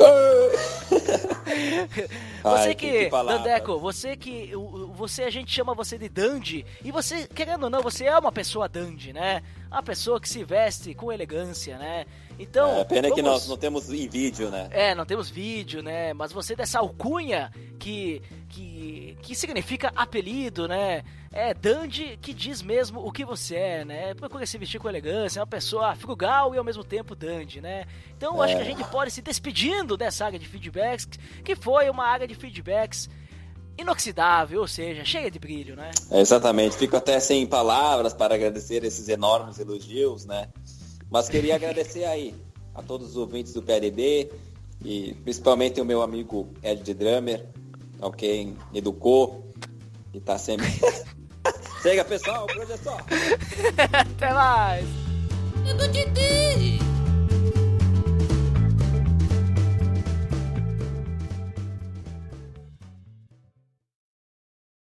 você Ai, que, que. Dandeco, você que você a gente chama você de dandy e você querendo ou não, você é uma pessoa dandy, né? Uma pessoa que se veste com elegância, né? Então, É, pena que vamos- nós não temos em vídeo, né? é, não temos vídeo, né? Mas você dessa alcunha que, que, que significa apelido, né? É dandy que diz mesmo o que você é, né? Procura se vestir com elegância, é uma pessoa frugal e ao mesmo tempo dandy, né? Então acho que a gente pode se despedindo dessa área de feedbacks, que foi uma área de feedbacks inoxidável, ou seja, cheia de brilho, né? É, exatamente. Fico até sem palavras para agradecer esses enormes elogios, né? Mas queria agradecer aí a todos os ouvintes do PLD e principalmente o meu amigo Ed de Drummer, ok? Educou e tá sempre. Chega pessoal, por hoje é só. Até mais! Medo de Deus.